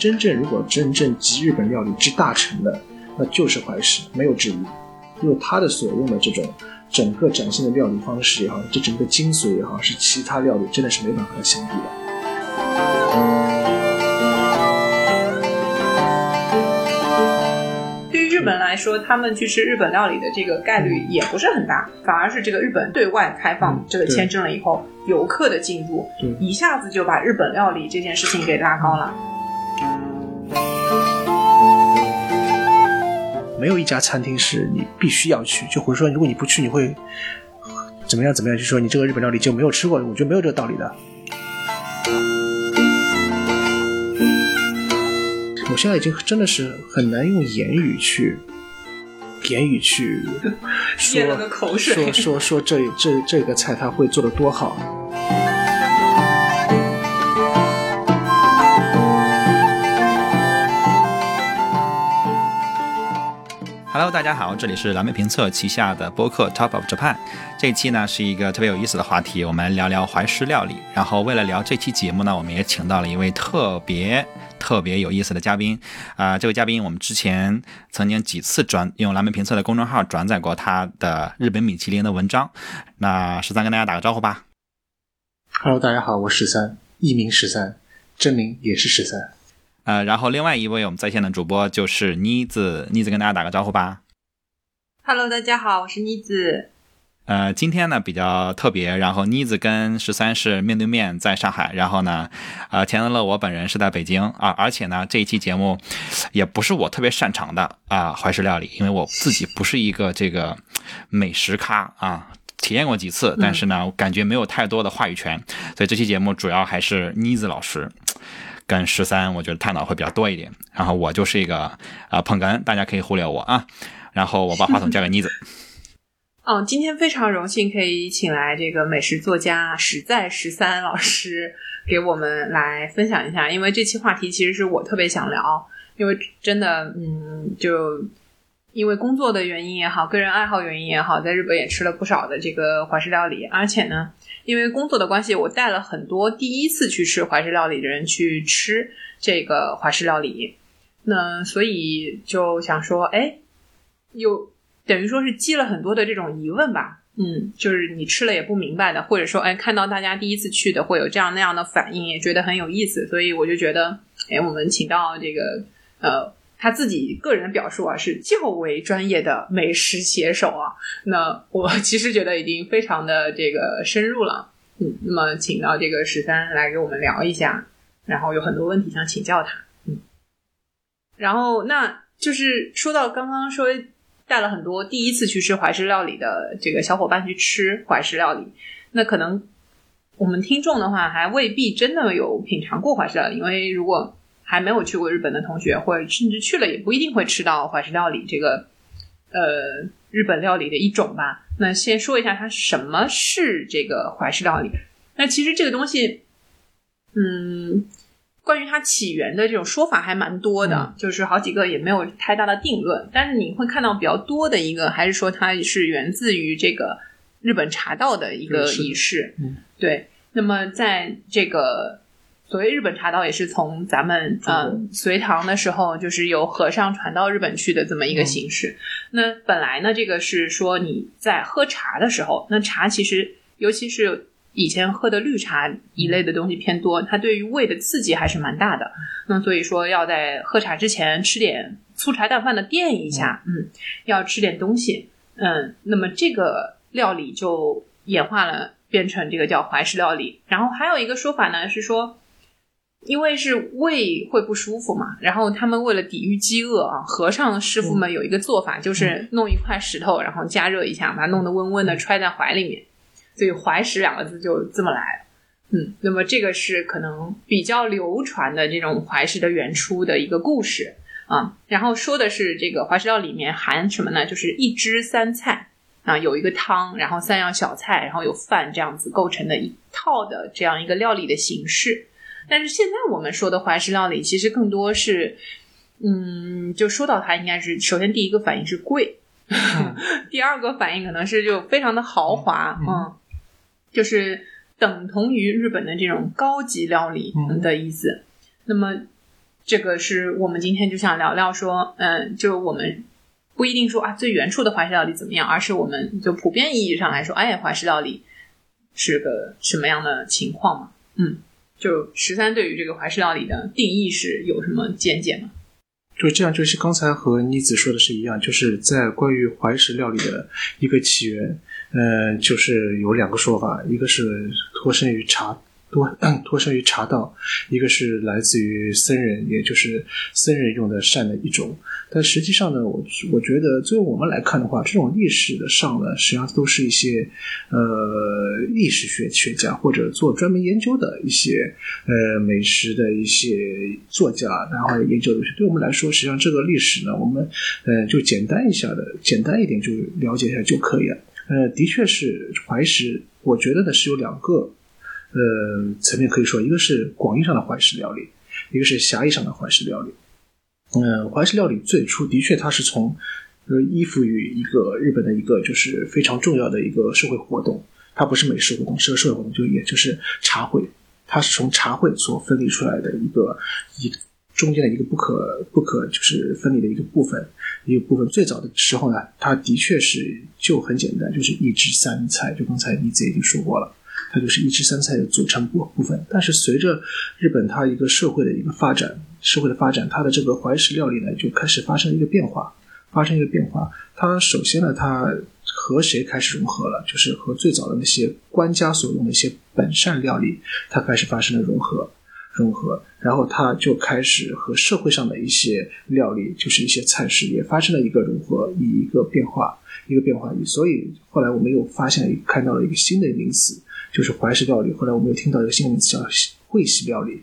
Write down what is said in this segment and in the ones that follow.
真正如果真正集日本料理之大成的，那就是怀石，没有之一。因为他的所用的这种整个展现的料理方式也好，这整个精髓也好，是其他料理真的是没法和它相比的。对于日本来说，他们去吃日本料理的这个概率也不是很大，反而是这个日本对外开放嗯这个签证了以后，游客的进入对一下子就把日本料理这件事情给拉高了。没有一家餐厅是你必须要去，就或者说如果你不去，你会怎么样怎么样？就说你这个日本料理就没有吃过，我觉得没有这个道理的。我现在已经真的是很难用言语去言语去说说说这这这个菜它会做的多好。Hello，大家好，这里是蓝莓评测旗下的播客 Top of Japan。这一期呢是一个特别有意思的话题，我们聊聊怀石料理。然后为了聊这期节目呢，我们也请到了一位特别特别有意思的嘉宾。啊、这位嘉宾我们之前曾经几次转用蓝莓评测的公众号转载过他的日本米其林的文章。那十三跟大家打个招呼吧。Hello，大家好，我十三，艺名十三，真名也是十三。呃，然后另外一位我们在线的主播就是妮子，妮子跟大家打个招呼吧。Hello，大家好，我是妮子。呃，今天呢比较特别，然后妮子跟十三是面对面在上海，然后呢，呃，钱乐乐我本人是在北京啊，而且呢这一期节目也不是我特别擅长的啊怀石料理，因为我自己不是一个这个美食咖啊。体验过几次，但是呢，我感觉没有太多的话语权，所以这期节目主要还是妮子老师跟十三，我觉得探讨会比较多一点。然后我就是一个啊、呃捧哏，大家可以忽略我啊。然后我把话筒交给妮子。嗯，今天非常荣幸可以请来这个美食作家实在十三老师给我们来分享一下，因为这期话题其实是我特别想聊，因为真的，嗯，就因为工作的原因也好，个人爱好原因也好，在日本也吃了不少的这个怀石料理，而且呢，因为工作的关系，我带了很多第一次去吃怀石料理的人去吃这个怀石料理，那所以就想说，哎，有等于说是积了很多的这种疑问吧。嗯，就是你吃了也不明白的，或者说，哎，看到大家第一次去的会有这样那样的反应，也觉得很有意思，所以我就觉得，哎，我们请到这个呃他自己个人的表述啊，是较为专业的美食写手啊。那我 其实觉得已经非常的这个深入了。嗯，那么请到这个十三来给我们聊一下，然后有很多问题想请教他。嗯，然后那就是说到刚刚说带了很多第一次去吃怀石料理的这个小伙伴去吃怀石料理，那可能我们听众的话还未必真的有品尝过怀石料理，因为如果还没有去过日本的同学，或者甚至去了也不一定会吃到怀石料理这个呃日本料理的一种吧。那先说一下它什么是这个怀石料理。那其实这个东西，嗯，关于它起源的这种说法还蛮多的，就是好几个也没有太大的定论。但是你会看到比较多的一个，还是说它是源自于这个日本茶道的一个仪式。嗯对。那么在这个所谓日本茶道，也是从咱们呃隋唐的时候，就是由和尚传到日本去的这么一个形式。那本来呢，这个是说你在喝茶的时候，那茶其实尤其是以前喝的绿茶一类的东西偏多，它对于胃的刺激还是蛮大的。那所以说要在喝茶之前吃点粗茶淡饭的垫一下，嗯，要吃点东西，嗯，那么这个料理就演化了，变成这个叫怀石料理。然后还有一个说法呢是说。因为是胃会不舒服嘛，然后他们为了抵御饥饿啊，和尚师傅们有一个做法，就是弄一块石头，然后加热一下，把它弄得温温的，揣在怀里面，所以“怀石”两个字就这么来了。嗯，那么这个是可能比较流传的这种怀石的原初的一个故事啊。然后说的是这个怀石料里面含什么呢？就是一汁三菜啊，有一个汤，然后三样小菜，然后有饭，这样子构成的一套的这样一个料理的形式。但是现在我们说的怀石料理，其实更多是，嗯，就说到它，应该是首先第一个反应是贵，第二个反应可能是就非常的豪华，嗯嗯，就是等同于日本的这种高级料理嗯的意思。那么这个是我们今天就想聊聊说，嗯，就我们不一定说啊最原初的怀石料理怎么样，而是我们就普遍意义上来说，哎，怀石料理是个什么样的情况嘛？嗯，就十三对于这个怀石料理的定义是有什么见解吗？就这样，就是刚才和妮子说的是一样，就是在关于怀石料理的一个起源，嗯、就是有两个说法，一个是脱生于茶脱脱生于茶道，一个是来自于僧人，也就是僧人用的膳的一种。但实际上呢，我我觉得作为我们来看的话，这种历史的上呢，实际上都是一些呃历史学学家或者做专门研究的一些呃美食的一些作家，然后研究的。对我们来说，实际上这个历史呢，我们呃就简单一下的，简单一点就了解一下就可以了。呃，的确是怀石，我觉得呢是有两个呃层面可以说，一个是广义上的怀石料理，一个是狭义上的怀石料理。嗯，怀石料理最初的确它是从呃依附于一个日本的一个就是非常重要的一个社会活动，它不是美食活动，是个社会活动，就也就是茶会，它是从茶会所分离出来的一个一中间的一个不可不可就是分离的一个部分，一个部分。最早的时候呢，它的确是就很简单，就是一汁三菜，就刚才妮子已经说过了。它就是一汁三菜的组成部部分。但是随着日本它一个社会的一个发展，社会的发展，它的这个怀石料理呢就开始发生一个变化，发生一个变化。它首先呢，它和谁开始融合了？就是和最早的那些官家所用的一些本膳料理，它开始发生了融合。融合，然后它就开始和社会上的一些料理，就是一些菜式，也发生了一个融合，以一个变化，一个变化。所以后来我们又发现，看到了一个新的名词，就是怀石料理。后来我们又听到一个新的名词叫会席料理。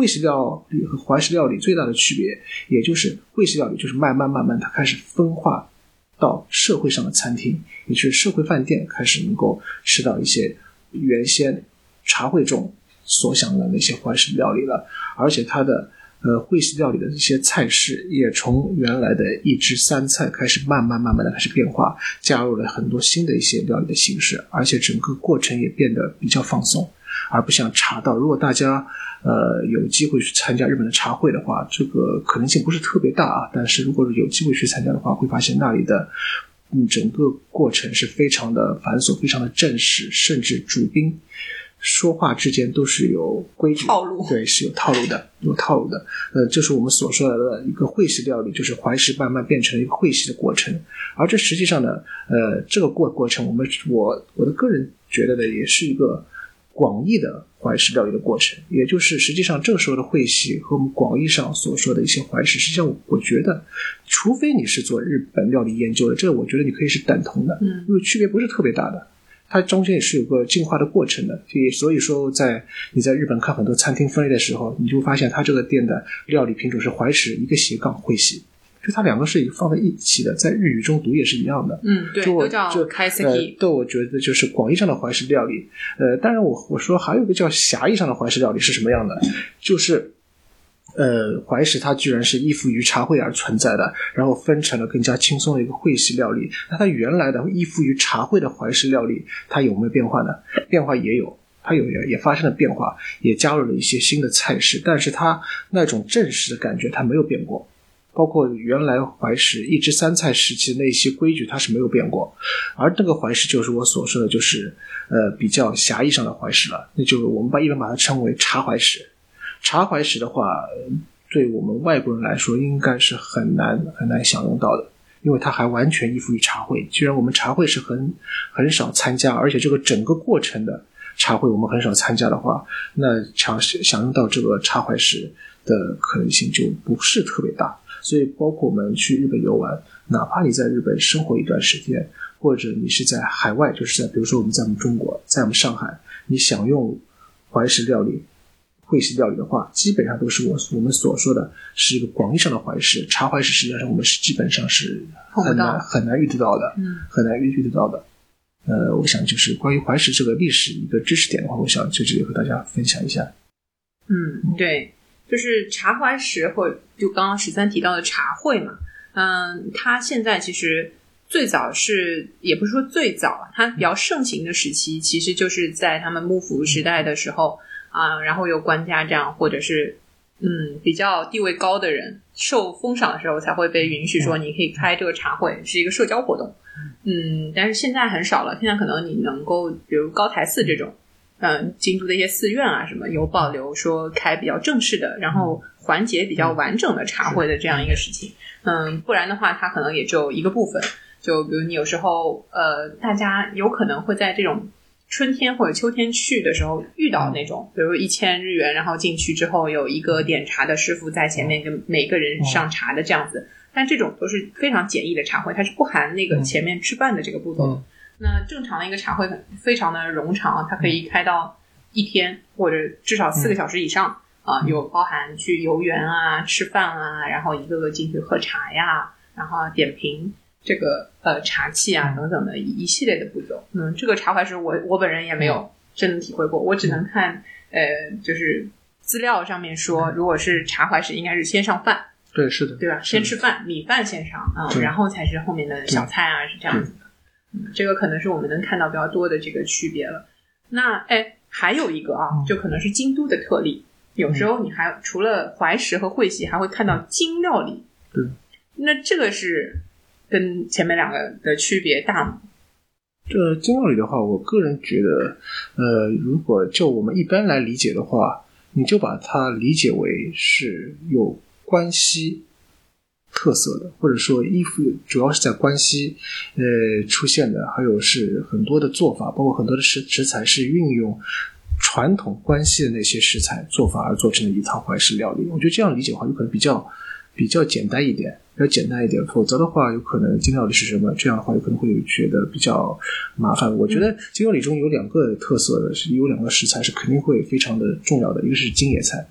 会席料理和怀石料理最大的区别，也就是会席料理就是慢慢慢慢它开始分化到社会上的餐厅，也就是社会饭店开始能够吃到一些原先茶会中。所想的那些怀石料理了，而且它的呃会席料理的这些菜式也从原来的一汁三菜开始慢慢慢慢的开始变化，加入了很多新的一些料理的形式，而且整个过程也变得比较放松，而不像茶道。如果大家呃有机会去参加日本的茶会的话，这个可能性不是特别大啊。但是如果有机会去参加的话，会发现那里的嗯整个过程是非常的繁琐，非常的正式，甚至主宾。说话之间都是有规矩，套路对，是有套路的，有套路的。呃，就是我们所说的一个会席料理，就是怀石慢慢变成了一个会席的过程。而这实际上呢，呃，这个过过程，我们我我的个人觉得呢，也是一个广义的怀石料理的过程。也就是实际上这个时候的会席和我们广义上所说的一些怀石，实际上我觉得，除非你是做日本料理研究的，这个我觉得你可以是等同的，嗯，因为区别不是特别大的。它中间也是有个进化的过程的，所以所以说，在你在日本看很多餐厅分类的时候，你就会发现它这个店的料理品种是怀石一个斜杠会席，就它两个是放在一起的，在日语中读也是一样的。嗯，对，就我都叫就开呃 seki，，都我觉得就是广义上的怀石料理。呃，当然我我说还有一个叫狭义上的怀石料理是什么样的，就是。呃，怀石它居然是依附于茶会而存在的，然后分成了更加轻松的一个会席料理。那它原来的依附于茶会的怀石料理，它有没有变化呢？变化也有，它有也也发生了变化，也加入了一些新的菜式，但是它那种正式的感觉它没有变过。包括原来怀石一枝三菜时期的那些规矩，它是没有变过，而那个怀石就是我所说的，就是呃比较狭义上的怀石了，那就我们把一般把它称为茶怀石。茶怀石的话，对我们外国人来说，应该是很难很难享用到的，因为它还完全依附于茶会。既然我们茶会是很很少参加，而且这个整个过程的茶会我们很少参加的话，那享享用到这个茶怀石的可能性就不是特别大。所以，包括我们去日本游玩，哪怕你在日本生活一段时间，或者你是在海外，就是在比如说我们在我们中国，在我们上海，你想用怀石料理。会席料理的话，基本上都是我我们所说的是一个广义上的怀石，茶怀石实际上我们是基本上是很难很难遇得到的，嗯很难遇遇得到的。呃，我想就是关于怀石这个历史一个知识点的话，我想就这里和大家分享一下。嗯，对，就是茶怀石或就刚刚十三提到的茶会嘛，嗯，它现在其实最早是也不是说最早，它比较盛行的时期，其实就是在他们幕府时代的时候啊、然后有官家这样或者是嗯比较地位高的人受封赏的时候，才会被允许说你可以开这个茶会，是一个社交活动。嗯，但是现在很少了，现在可能你能够比如高台寺这种。嗯，京都的一些寺院啊，什么有保留说开比较正式的，然后环节比较完整的茶会的这样一个事情。嗯，不然的话，它可能也只有一个部分。就比如你有时候，呃，大家有可能会在这种春天或者秋天去的时候遇到那种，比如一千日元，然后进去之后有一个点茶的师傅在前面跟每个人上茶的这样子。但这种都是非常简易的茶会，它是不含那个前面吃饭的这个步骤的。那正常的一个茶会非常的冗长，它可以开到一天或者至少四个小时以上啊，有包含去游园啊、吃饭啊，然后一个个进去喝茶呀，然后点评这个呃茶器啊等等的一系列的步骤。嗯，这个茶会是我我本人也没有真的体会过，我只能看呃就是资料上面说，如果是茶怀是应该是先上饭，对，是的，对吧？先吃饭，米饭先上啊，然后才是后面的小菜啊，是这样子。这个可能是我们能看到比较多的这个区别了。那哎，还有一个啊，就可能是京都的特例。有时候你还除了怀石和会席，还会看到京料理。对，那这个是跟前面两个的区别大吗？这京料理的话，我个人觉得，呃，如果就我们一般来理解的话，你就把它理解为是有关系。特色的，或者说衣服主要是在关西，呃出现的，还有是很多的做法，包括很多的食食材是运用传统关系的那些食材做法而做成的一套怀石料理。我觉得这样理解的话，有可能比较比较简单一点，比较简单一点。否则的话，有可能金料理是什么？这样的话，有可能会觉得比较麻烦。我觉得金料理中有两个特色的是有两个食材是肯定会非常的重要的，一个是京野菜。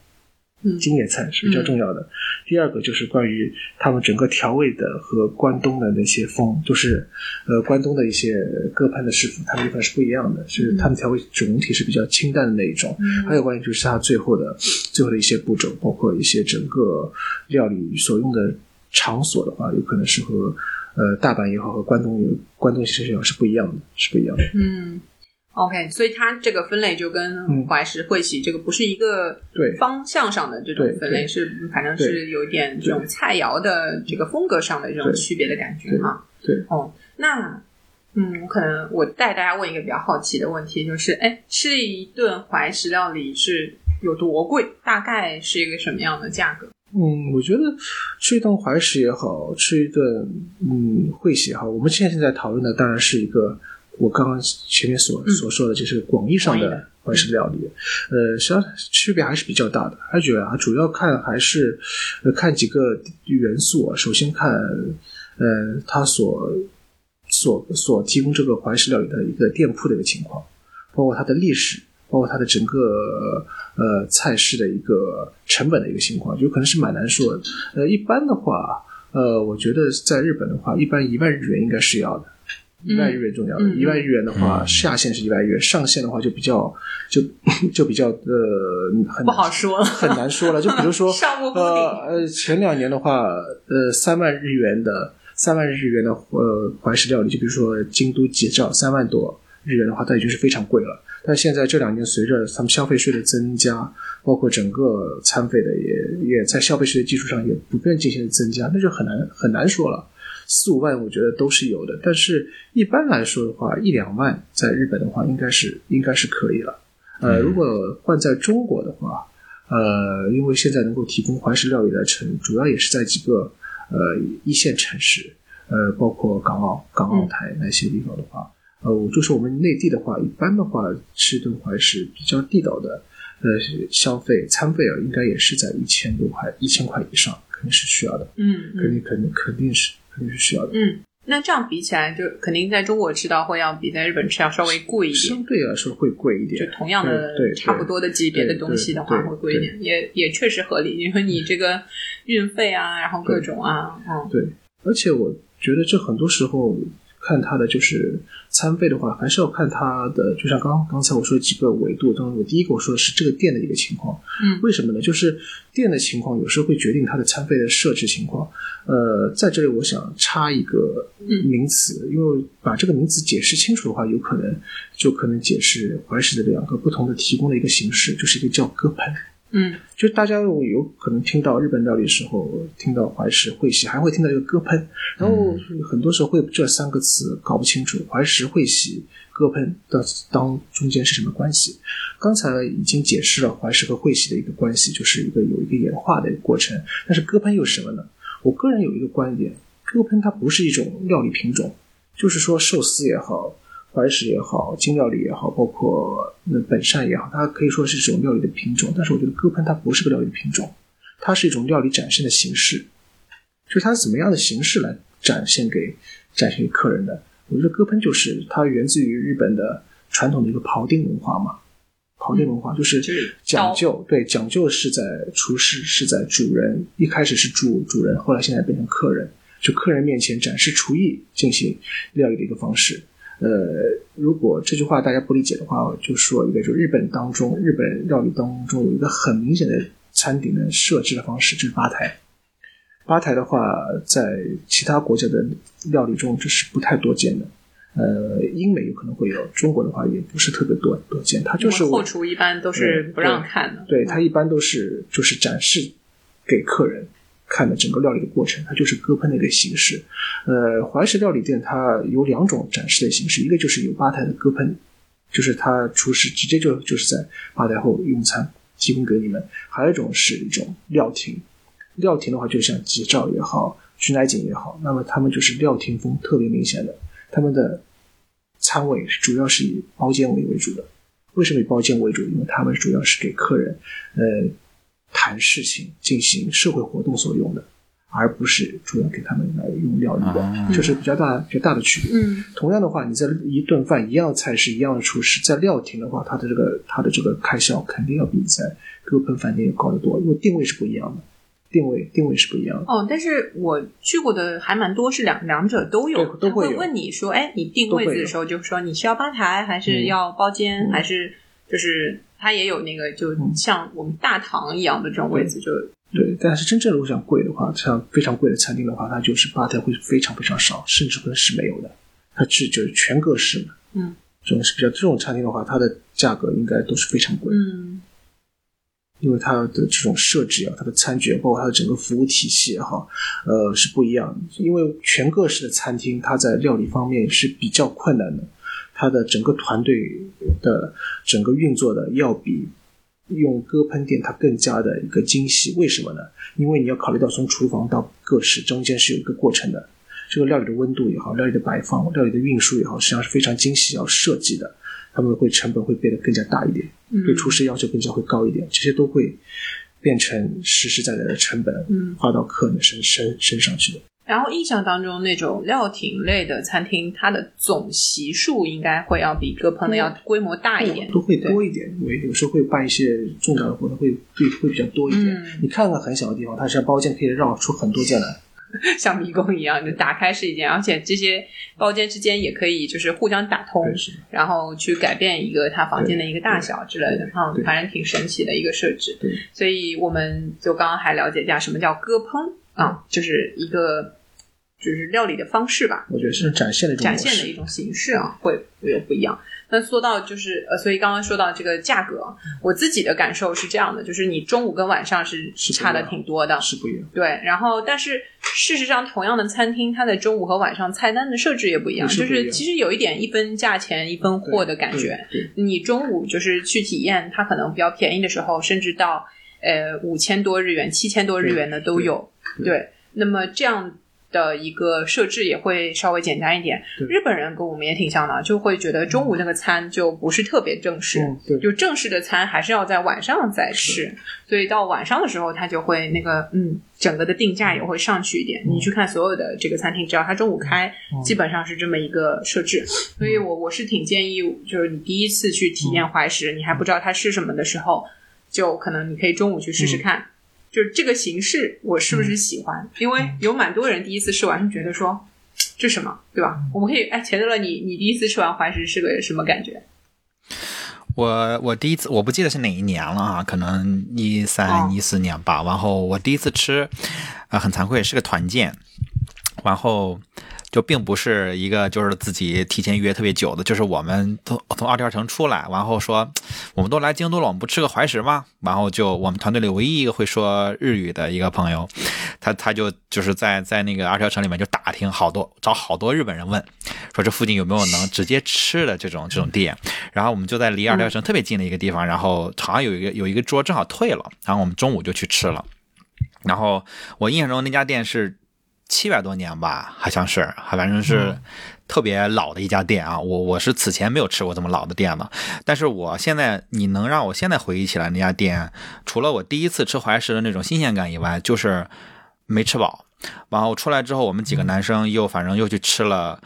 京野菜是比较重要的。第二个就是关于他们整个调味的和关东的那些风，就是呃关东的一些各派的师傅，他们一般是不一样的，是他们调味总体是比较清淡的那一种。还有关于就是它最后的最后的一些步骤，包括一些整个料理所用的场所的话，有可能是和呃大阪也好和关东有关东其实也好是不一样的，是不一样的。嗯。OK，所以它这个分类就跟怀石会喜这个不是一个方向上的这种分类，是反正是有一点这种菜肴的这个风格上的这种区别的感觉哈。对，哦，那嗯，可能我带大家问一个比较好奇的问题，就是哎，吃一顿怀石料理是有多贵？大概是一个什么样的价格？嗯，我觉得吃一顿怀石也好吃一顿嗯会喜也好，我们现在现在讨论的当然是一个。我刚刚前面所所说的，就是广义上的怀石料理，呃，实际上区别还是比较大的。而且啊，主要看还是呃看几个元素啊。首先看，呃，他所所所提供这个怀石料理的一个店铺的一个情况，包括它的历史，包括它的整个呃菜式的一个成本的一个情况，有可能是蛮难说的。呃，一般的话，呃，我觉得在日本的话，一般一万日元应该是要的。一万日元重要，一万日元的话，下限是一万日元，上限的话就比较就就比较呃很不好说了，很难说了。就比如说 呃呃前两年的话，呃三万日元的三万日元的呃怀石料理，就比如说京都吉兆三万多日元的话，它已经是非常贵了。但现在这两年随着他们消费税的增加，包括整个餐费的也也在消费税的基础上也不断进行增加，那就很难很难说了。四五万我觉得都是有的，但是一般来说的话，一两万在日本的话应该是应该是可以了。呃，如果换在中国的话，呃，因为现在能够提供怀石料理的城，主要也是在几个呃一线城市，呃，包括港澳、港澳台那些地方的话，呃，就是我们内地的话，一般的话吃顿怀石比较地道的，呃，消费餐费啊，应该也是在一千多块、一千块以上，肯定是需要的。嗯，肯定肯定肯定是。是需要的。嗯，那这样比起来，就肯定在中国吃到会要比在日本吃要稍微贵一点。相对来说会贵一点。就同样的、差不多的级别的东西的话，会贵一点，也也确实合理。因为你这个运费啊，然后各种啊，嗯，对。而且我觉得这很多时候。看它的就是餐费的话，还是要看它的，就像刚刚才我说的几个维度当中，我第一个我说的是这个店的一个情况。嗯，为什么呢？就是店的情况有时候会决定它的餐费的设置情况。呃，在这里我想插一个名词，因为把这个名词解释清楚的话，有可能就可能解释怀石的两个不同的提供的一个形式，就是一个叫割盆。嗯就大家有可能听到日本料理的时候，听到怀石、会喜，还会听到一个割烹，然后很多时候会这三个词搞不清楚，怀石、会喜、割烹的当中间是什么关系？刚才已经解释了怀石和会喜的一个关系，就是一个有一个演化的过程。但是割烹又是什么呢？我个人有一个观点，割烹它不是一种料理品种，就是说寿司也好。怀石也好，京料理也好，包括那本善也好，它可以说是这种料理的品种。但是我觉得鸽喷它不是个料理的品种，它是一种料理展现的形式，就是它是怎么样的形式来展现给展现给客人的。我觉得鸽喷就是它源自于日本的传统的一个庖丁文化嘛，庖丁文化就是就是讲究，对讲究是在厨师是在主人，一开始是主主人，后来现在变成客人，就客人面前展示厨艺进行料理的一个方式。呃，如果这句话大家不理解的话，我就说一个，就日本当中，日本料理当中有一个很明显的餐点的设置的方式，就是吧台。吧台的话，在其他国家的料理中这是不太多见的。呃，英美有可能会有，中国的话也不是特别多多见。它就是后厨一般都是不让看的，对，它一般都是就是展示给客人。看的整个料理的过程，它就是割烹的一个形式。呃，怀石料理店它有两种展示的形式，一个就是有吧台的割烹，就是他厨师直接就就是在吧台后用餐提供给你们；还有一种是一种料亭，料亭的话就像吉兆也好，菊乃井也好，那么他们就是料亭风特别明显的，他们的餐位主要是以包间为为主的。为什么以包间为主？因为他们主要是给客人，呃。谈事情、进行社会活动所用的，而不是主要给他们来用料理的，这是比较大、比较大的区别。嗯，同样的话，你在一顿饭、一样菜是、一样的厨师，在料亭的话，它的这个它的这个开销肯定要比在割烹饭店要高得多，因为定位是不一样的，定位定位是不一样的。哦，但是我去过的还蛮多，是两两者都有，都会问你说，哎，你定位子的时候，就说你是要吧台，还是要包间，还是就是。它也有那个，就像我们大堂一样的这种位置，就对。但是真正如果想贵的话，像非常贵的餐厅的话，它就是吧台会非常非常少，甚至可能是没有的。它是就是全格式的，嗯，这种是比较这种餐厅的话，它的价格应该都是非常贵，嗯，因为它的这种设置啊，它的餐具，包括它的整个服务体系也好，呃，是不一样的。因为全格式的餐厅，它在料理方面是比较困难的。它的整个团队的整个运作的要比用割烹店它更加的一个精细，为什么呢？因为你要考虑到从厨房到各室中间是有一个过程的，这个料理的温度也好，料理的摆放、料理的运输也好，实际上是非常精细要设计的，他们会成本会变得更加大一点，对厨师要求更加会高一点，这些都会变成实实在在的成本，嗯，花到客人身身身上去的。然后印象当中，那种料亭类的餐厅，它的总席数应该会要比割烹的要规模大一点，都会多一点。因为有时候会办一些重大的活动，会会会比较多一点。你看看很小的地方，它像包间可以绕出很多间来，像迷宫一样，就打开是一间，而且这些包间之间也可以就是互相打通，然后去改变一个他房间的一个大小之类的，嗯，反正挺神奇的一个设置。对，所以我们就刚刚还了解一下什么叫割烹啊，就是一个。就是料理的方式吧，我觉得是展现的一种展现的一种形式啊，会会有不一样。那说到就是呃，所以刚刚说到这个价格，我自己的感受是这样的，就是你中午跟晚上是差的挺多的，是不一样。对，然后但是事实上，同样的餐厅，它的中午和晚上菜单的设置也不一样，就是其实有一点一分价钱一分货的感觉。你中午就是去体验，它可能比较便宜的时候，甚至到呃五千多日元、七千多日元的都有。对，那么这样。的一个设置也会稍微简单一点。日本人跟我们也挺像的，就会觉得中午那个餐就不是特别正式，就正式的餐还是要在晚上再吃。所以到晚上的时候，他就会那个嗯，整个的定价也会上去一点。你去看所有的这个餐厅，只要他中午开，基本上是这么一个设置。所以我我是挺建议，就是你第一次去体验怀石，你还不知道它是什么的时候，就可能你可以中午去试试看。就是这个形式，我是不是喜欢？因为有蛮多人第一次吃完，觉得说这什么，对吧？我们可以哎，钱德勒，你你第一次吃完怀石是个什么感觉？我我第一次我不记得是哪一年了啊，可能一三一四年吧。然后我第一次吃，啊，很惭愧，是个团建。然后就并不是一个就是自己提前约特别久的，就是我们从从二条城出来，然后说我们都来京都了，我们不吃个怀石吗？然后就我们团队里唯一一个会说日语的一个朋友，他他就就是在在那个二条城里面就打听好多，找好多日本人问，说这附近有没有能直接吃的这种这种店。然后我们就在离二条城特别近的一个地方，然后好像有一个有一个桌正好退了，然后我们中午就去吃了。然后我印象中那家店是七百多年吧，好像是，反正是特别老的一家店啊。我我是此前没有吃过这么老的店了，但是我现在你能让我现在回忆起来那家店，除了我第一次吃怀石的那种新鲜感以外，就是没吃饱。然后出来之后，我们几个男生又反正又去吃了。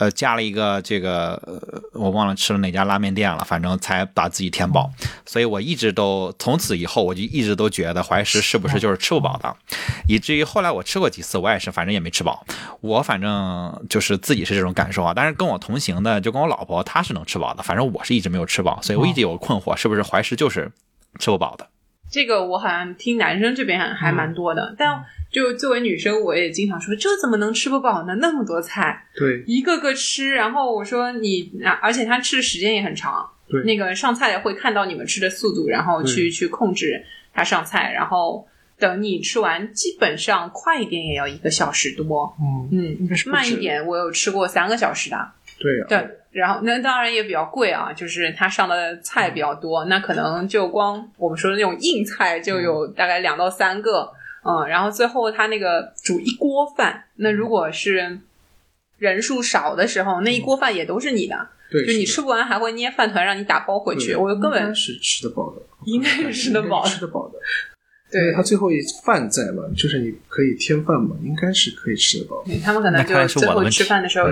呃，加了一个这个，呃，我忘了吃了哪家拉面店了，反正才把自己填饱。所以我一直都从此以后，我就一直都觉得怀石是不是就是吃不饱的，以至于后来我吃过几次，我也是反正也没吃饱。我反正就是自己是这种感受啊。但是跟我同行的，就跟我老婆，她是能吃饱的。反正我是一直没有吃饱，所以我一直有个困惑，是不是怀石就是吃不饱的？这个我好像听男生这边还还蛮多的，但。就作为女生，我也经常说，这怎么能吃不饱呢？那么多菜，对，一个个吃。然后我说你，而且他吃的时间也很长，对，那个上菜会看到你们吃的速度，然后去去控制他上菜，然后等你吃完，基本上快一点也要一个小时多，嗯嗯，慢一点我有吃过三个小时的，对对。然后那当然也比较贵啊，就是他上的菜比较多，那可能就光我们说的那种硬菜就有大概两到三个。嗯，然后最后他那个煮一锅饭，那如果是人数少的时候，那一锅饭也都是你的，对，就你吃不完还会捏饭团让你打包回去，我根本是吃得饱的，应该是吃得饱，吃得饱的。对，他最后一饭在嘛，就是你可以添饭嘛，应该是可以吃得饱。他们可能就最后吃饭的时候，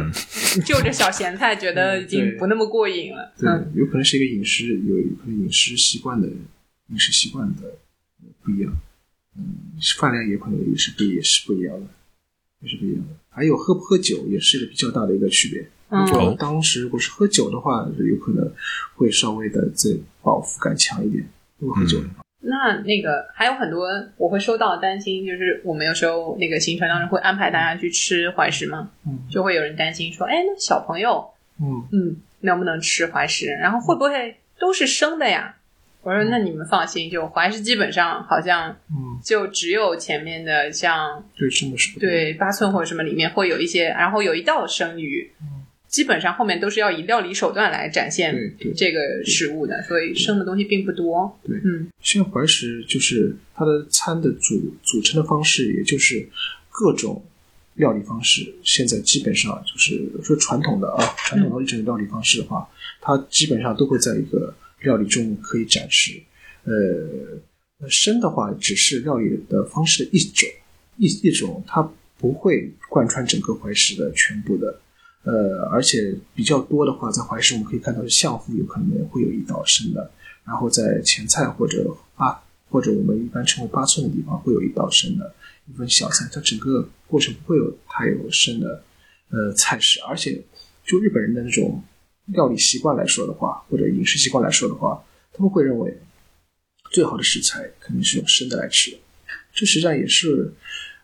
就着小咸菜，觉得已经不那么过瘾了。对，有可能是一个饮食有可能饮食习惯的饮食习惯的不一样。嗯，饭量也可能也是不也是不一样的，也是不一样的。还有喝不喝酒也是一个比较大的一个区别。如果当时如果是喝酒的话，有可能会稍微的这饱腹感强一点。如果喝酒的话，那那个还有很多我会收到担心，就是我们有时候那个行程当中会安排大家去吃怀石嘛，嗯，就会有人担心说，哎，那小朋友，嗯嗯，能不能吃怀石？然后会不会都是生的呀？我说：“那你们放心，就怀石基本上好像，嗯，就只有前面的像对生的是对八寸或者什么里面会有一些，然后有一道生鱼，嗯，基本上后面都是要以料理手段来展现这个食物的，所以生的东西并不多。对，嗯，现在怀石就是它的餐的组组成的方式，也就是各种料理方式。现在基本上就是说传统的啊，传统的一种料理方式的话，它基本上都会在一个。”料理中可以展示，呃，生的话只是料理的方式的一种，一一种，它不会贯穿整个怀石的全部的，呃，而且比较多的话，在怀石我们可以看到是相父有可能会有一道生的，然后在前菜或者八或者我们一般称为八寸的地方会有一道生的，一份小菜，它整个过程不会有太有生的，呃，菜式，而且就日本人的那种。料理习惯来说的话，或者饮食习惯来说的话，他们会认为最好的食材肯定是用生的来吃。这实际上也是，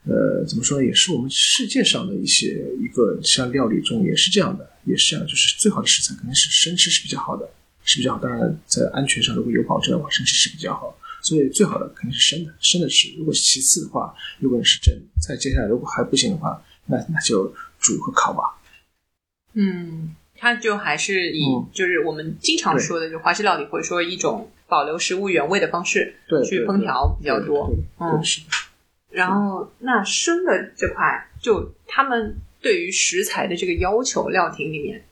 呃，怎么说呢？也是我们世界上的一些一个像料理中也是这样的，也是这样，就是最好的食材肯定是生吃是比较好的，是比较好。当然，在安全上如果有保证的话，生吃是比较好。所以最好的肯定是生的，生的吃。如果其次的话，如果你是蒸，再接下来如果还不行的话，那那就煮和烤吧。嗯。它就还是以就是我们经常说的，就华西料理，或者说一种保留食物原味的方式去烹调比较多。嗯，然后那生的这块，就他们对于食材的这个要求，料亭里面，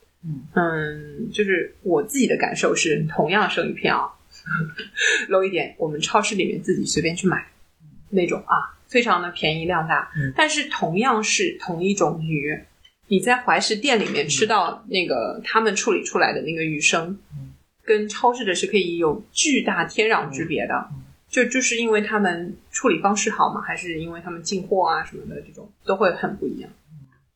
嗯，就是我自己的感受是，同样生鱼片啊，low 一点，我们超市里面自己随便去买那种啊，非常的便宜量大，但是同样是同一种鱼。你在怀石店里面吃到那个他们处理出来的那个鱼生，跟超市的是可以有巨大天壤之别的。就就是因为他们处理方式好吗？还是因为他们进货啊什么的这种都会很不一样？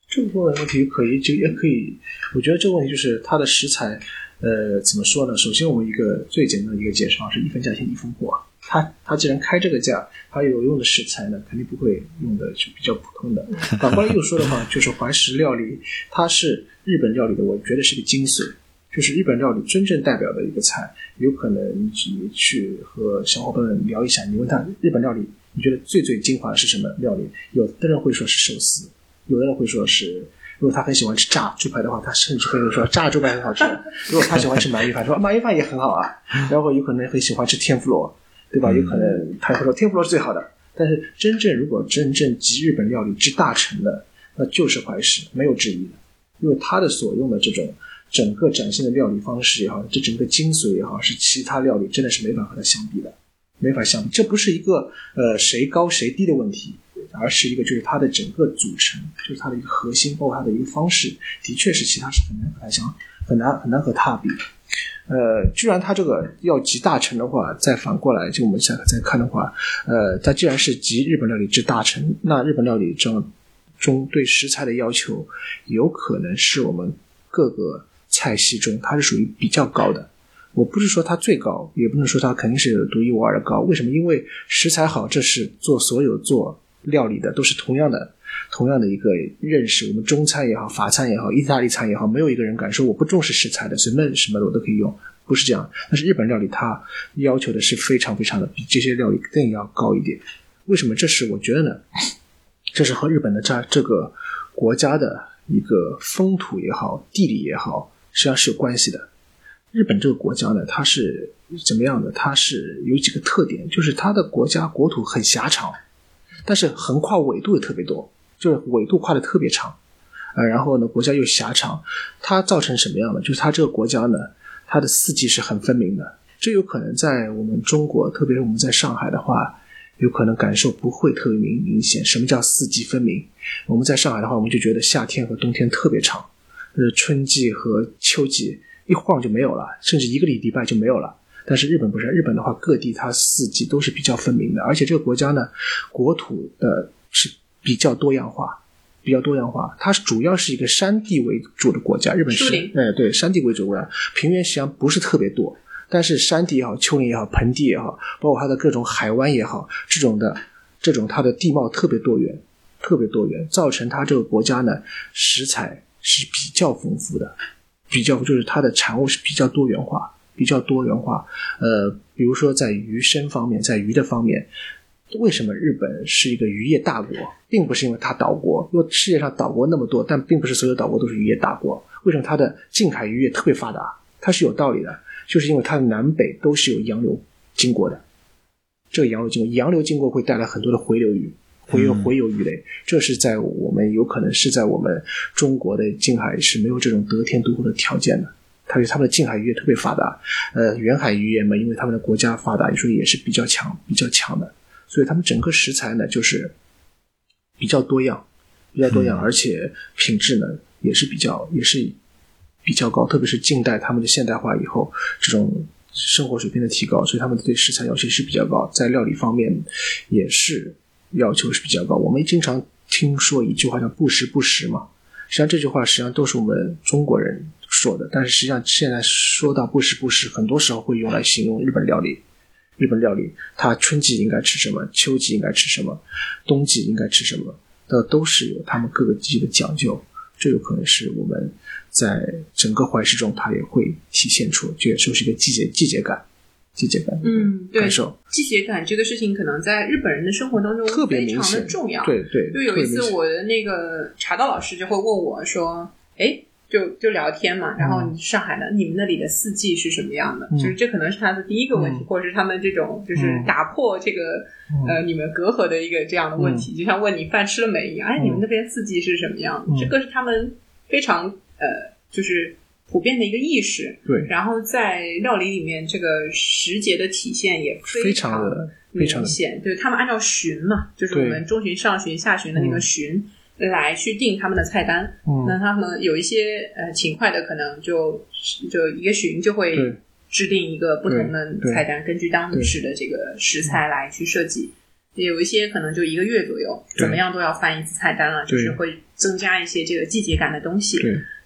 这部分问题可以就也可以，我觉得这个问题就是它的食材，呃，怎么说呢？首先我们一个最简单的一个介绍是一分价钱一分货，他他既然开这个价，他有用的食材呢，肯定不会用的是比较普通的。反过来又说的话，就是怀石料理，它是日本料理的，我觉得是个精髓，就是日本料理真正代表的一个菜。有可能你去和小伙伴们聊一下，你问他日本料理，你觉得最最精华的是什么料理？有的人会说是寿司，有的人会说是，如果他很喜欢吃炸猪排的话，他甚至会说炸猪排很好吃。如果他喜欢吃鳗鱼饭，说鳗鱼饭也很好啊。然后有可能很喜欢吃天妇罗，对吧？有可能他会说天妇罗是最好的。但是真正如果真正集日本料理之大成的，那就是怀石，没有之一的，因为他的所用的这种。整个展现的料理方式也好，这整个精髓也好，是其他料理真的是没法和它相比的，没法相比。这不是一个呃谁高谁低的问题，而是一个就是它的整个组成，就是它的一个核心，包括它的一个方式，的确是其他是很难和它相很难很难和它比。呃，居然它这个要集大成的话，再反过来就我们再再看的话，呃，它既然是集日本料理之大成，那日本料理中中对食材的要求，有可能是我们各个。菜系中，它是属于比较高的。我不是说它最高，也不能说它肯定是独一无二的高。为什么？因为食材好，这是做所有做料理的都是同样的，同样的一个认识。我们中餐也好，法餐也好，意大利餐也好，没有一个人敢说我不重视食材的，随便什么的我都可以用，不是这样。但是日本料理它要求的是非常非常的比这些料理更要高一点。为什么？这是我觉得呢，这是和日本的这这个国家的一个风土也好，地理也好。实际上是有关系的。日本这个国家呢，它是怎么样的？它是有几个特点，就是它的国家国土很狭长，但是横跨纬度也特别多，就是纬度跨的特别长。呃，然后呢，国家又狭长，它造成什么样的？就是它这个国家呢，它的四季是很分明的。这有可能在我们中国，特别是我们在上海的话，有可能感受不会特别明明显。什么叫四季分明？我们在上海的话，我们就觉得夏天和冬天特别长。呃，春季和秋季一晃就没有了，甚至一个礼拜就没有了。但是日本不是，日本的话，各地它四季都是比较分明的，而且这个国家呢，国土的是比较多样化，比较多样化。它主要是一个山地为主的国家，日本是，哎，对，山地为主国家，平原实际上不是特别多，但是山地也好，丘陵也好，盆地也好，包括它的各种海湾也好，这种的，这种它的地貌特别多元，特别多元，造成它这个国家呢，食材。是比较丰富的，比较就是它的产物是比较多元化，比较多元化。呃，比如说在鱼生方面，在鱼的方面，为什么日本是一个渔业大国，并不是因为它岛国，因为世界上岛国那么多，但并不是所有岛国都是渔业大国。为什么它的近海渔业特别发达？它是有道理的，就是因为它的南北都是有洋流经过的，这个洋流经过，洋流经过会带来很多的回流鱼。回游回游鱼类，这是在我们有可能是在我们中国的近海是没有这种得天独厚的条件的。它是他们的近海渔业特别发达，呃，远海渔业嘛，因为他们的国家发达，所以也是比较强、比较强的。所以他们整个食材呢，就是比较多样，比较多样，而且品质呢也是比较也是比较高。特别是近代他们的现代化以后，这种生活水平的提高，所以他们对食材要求是比较高，在料理方面也是。要求是比较高，我们经常听说一句话叫“不时不食”嘛。实际上这句话实际上都是我们中国人说的，但是实际上现在说到“不时不食”，很多时候会用来形容日本料理。日本料理，它春季应该吃什么，秋季应该吃什么，冬季应该吃什么，那都是有他们各个季节的讲究。这有可能是我们在整个怀石中，它也会体现出，这也就是一个季节季节感。季节感，嗯，感受季节感这个事情，可能在日本人的生活当中特别非常的重要。对对，就有一次我的那个茶道老师就会问我说：“哎，就就聊天嘛，然后你上海的，你们那里的四季是什么样的？就是这可能是他的第一个问题，或者是他们这种就是打破这个呃你们隔阂的一个这样的问题，就像问你饭吃了没一样。哎，你们那边四季是什么样的？这个是他们非常呃，就是。普遍的一个意识，对，然后在料理里面，这个时节的体现也非常的明显。对他们按照旬嘛，就是我们中旬、上旬、下旬的那个旬来去定他们的菜单。那他们有一些呃勤快的，可能就就一个旬就会制定一个不同的菜单，根据当时的这个食材来去设计。有一些可能就一个月左右，怎么样都要翻一次菜单了，就是会增加一些这个季节感的东西。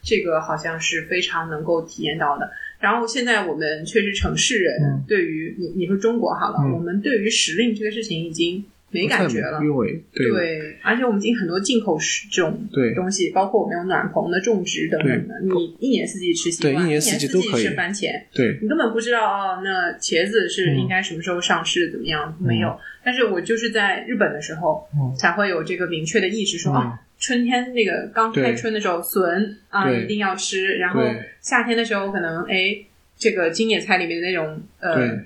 这个好像是非常能够体验到的。然后现在我们确实城市人嗯对于你你说中国好了，嗯我们对于时令这个事情已经没感觉了。因为对。对，而且我们进很多进口食这种东西，包括我们有暖棚的种植等等的，你一年四季吃西瓜，对一年四四季都可以吃番茄，对。你根本不知道哦，那茄子是嗯。应该什么时候上市，怎么样？没有。但是我就是在日本的时候，嗯。才会有这个明确的意识说，嗯。啊，春天那个刚开春的时候，笋啊一定要吃，然后夏天的时候可能哎，这个京野菜里面的那种呃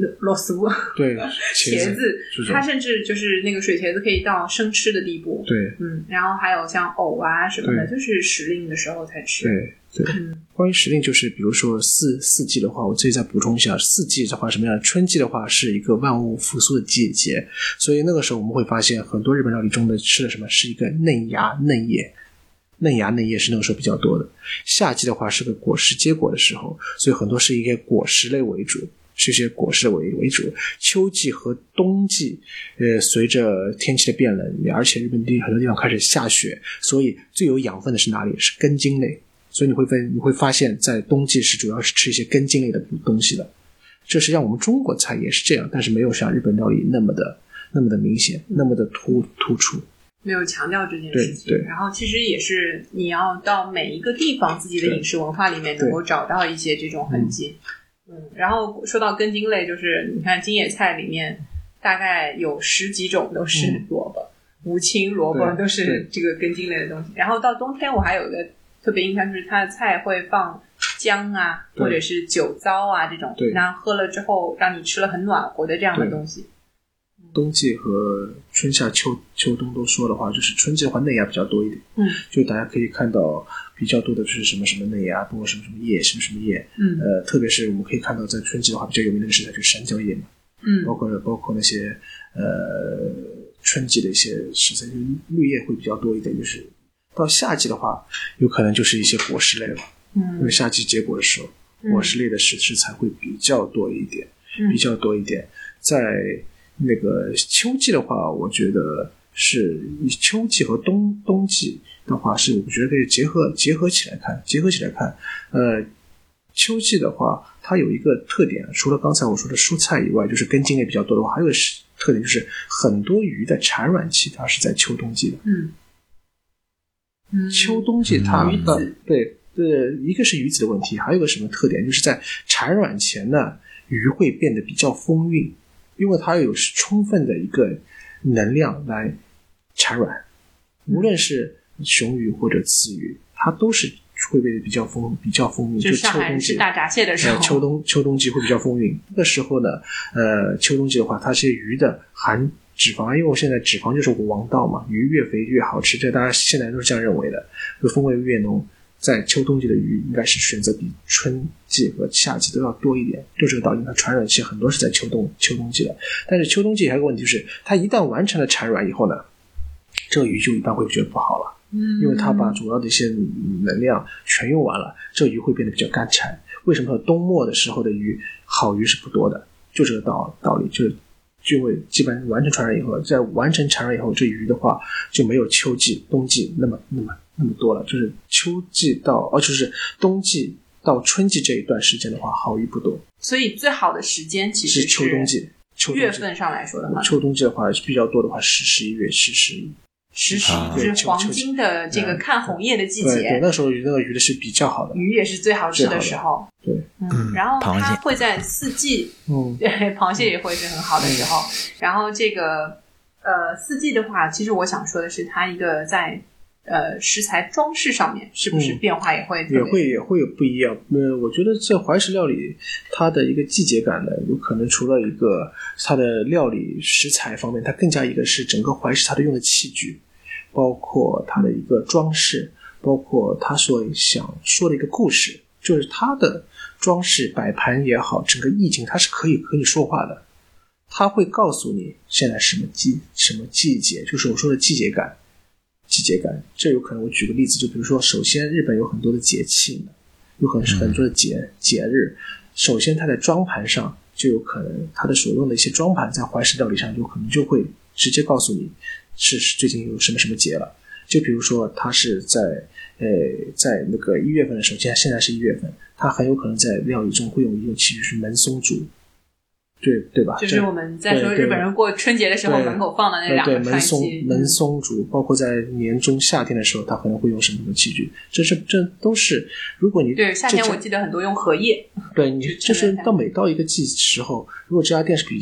对螺螺丝对茄子它甚至就是那个水茄子可以到生吃的地步。对嗯，然后还有像藕啊什么的，就是时令的时候才吃。对对。嗯关于时令，就是比如说四四季的话，我这里再补充一下，四季的话什么样？春季的话是一个万物复苏的季节，所以那个时候我们会发现很多日本料理中的吃的什么是一个嫩芽嫩叶。嫩芽嫩叶是那个时候比较多的，夏季的话是个果实结果的时候，所以很多是一些果实类为主，是一些果实为为主。秋季和冬季，呃，随着天气的变冷，而且日本地很多地方开始下雪，所以最有养分的是哪里？是根茎类。所以你会发你会发现在冬季是主要是吃一些根茎类的东西的。这实际上我们中国菜也是这样，但是没有像日本料理那么的那么的明显，那么的突突出。没有强调这件事情。对对然后其实也是你要到每一个地方自己的饮食文化里面能够找到一些这种痕迹。嗯，然后说到根茎类，就是你看金野菜里面大概有十几种都是嗯。萝卜，无青萝卜都是这个根茎类的东西。然后到冬天，我还有一个特别印象就是它的菜会放姜啊，或者是酒糟啊这种。对，然后喝了之后让你吃了很暖和的这样的东西。冬季和春夏秋秋冬都说的话，就是春季的话嫩芽比较多一点，嗯，就大家可以看到比较多的就是什么什么嫩芽，包括什么什么叶，什么什么叶，嗯。呃，特别是我们可以看到在春季的话比较有名的食材就是山椒叶嘛，嗯。包括包括那些呃春季的一些食材，就是绿叶会比较多一点，就是到夏季的话，有可能就是一些果实类了，嗯。因为嗯夏季结果的时候，嗯果实类的食食材会比较多一点。嗯。比较多一点。在那个秋季的话，我觉得是秋季和冬冬季的话，是我觉得可以结合结合起来看，结合起来看。呃，秋季的话，它有一个特点，除了刚才我说的蔬菜以外，就是根茎类比较多的话，还有一个是特点就是很多鱼的产卵期它是在秋冬季的。嗯嗯，秋冬季它对对，一个是鱼子的问题，还有一个什么特点，就是在产卵前呢，鱼会变得比较丰腴，因为它有充分的一个能量来产卵，无论是雄鱼或者雌鱼，它都是会被比较丰比较丰裕，就就是秋上海冬季。吃大闸蟹的时候，呃，秋冬秋冬季会比较丰腴。这个时候呢，呃，秋冬季的话，它是鱼的含脂肪，因为我现在脂肪就是王道嘛，鱼越肥越好吃，这大家现在都是这样认为的，就风味越浓。在秋冬季的鱼应该是选择比春季和夏季都要多一点，就这个道理。它传染期很多是在秋冬秋冬季的，但是秋冬季还有个问题就是，它一旦完成了产卵以后呢，这个鱼就一般会觉得不好了。嗯，因为它把主要的一些能量全用完了，这鱼会变得比较干柴。为什么说冬末的时候的鱼好鱼是不多的？就这个道道理，就是就会基本上完成产卵以后，在完成产卵以后，这鱼的话就没有秋季、冬季那么那么那么多了。就是秋季到哦，就是冬季到春季这一段时间的话，好鱼不多，所以最好的时间其实是秋冬季。秋冬季月份上来说的话，秋冬季的话比较多的话是十一月、十十一。十十一就是黄金的这个看红叶的季对对，节，那时候鱼那个鱼的是比较好的。鱼也是最好吃的时候。对，嗯，嗯然后螃蟹它会在四季，嗯，对，螃蟹也会是很好的时候。然后这个呃四季的话，其实我想说的是，它一个在呃食材装饰上面是不是嗯变化也会也会也会有不一样。呃，我觉得在怀石料理它的一个季节感呢，有可能除了一个它的料理食材方面，它更加一个是整个怀石它的用的器具，包括它的一个装饰，包括它所想说的一个故事，就是它的装饰摆盘也好，整个意境它是可以可以说话的。它会告诉你现在什么季什么季节，就是我说的季节感。季节感，这有可能我举个例子，就比如说，首先日本有很多的节气呢，有很很多的节节日。首先，它在装盘上就有可能，它的所用的一些装盘在怀石料理上，有可能就会直接告诉你是是最近有什么什么节了。就比如说，它是在呃，在那个一月份的时候，现在现在是一月份，它很有可能在料理中会用一种器具是门松竹，对对吧？就是我们在说日本人过春节的时候门口放的那两对门个串松，门嗯松竹，包括在年中夏天的时候，他可能会用什么什么器具，这是这都是如果你对夏天我记得很多用荷叶，对你就就是到每到一个季时候，如果这家店是比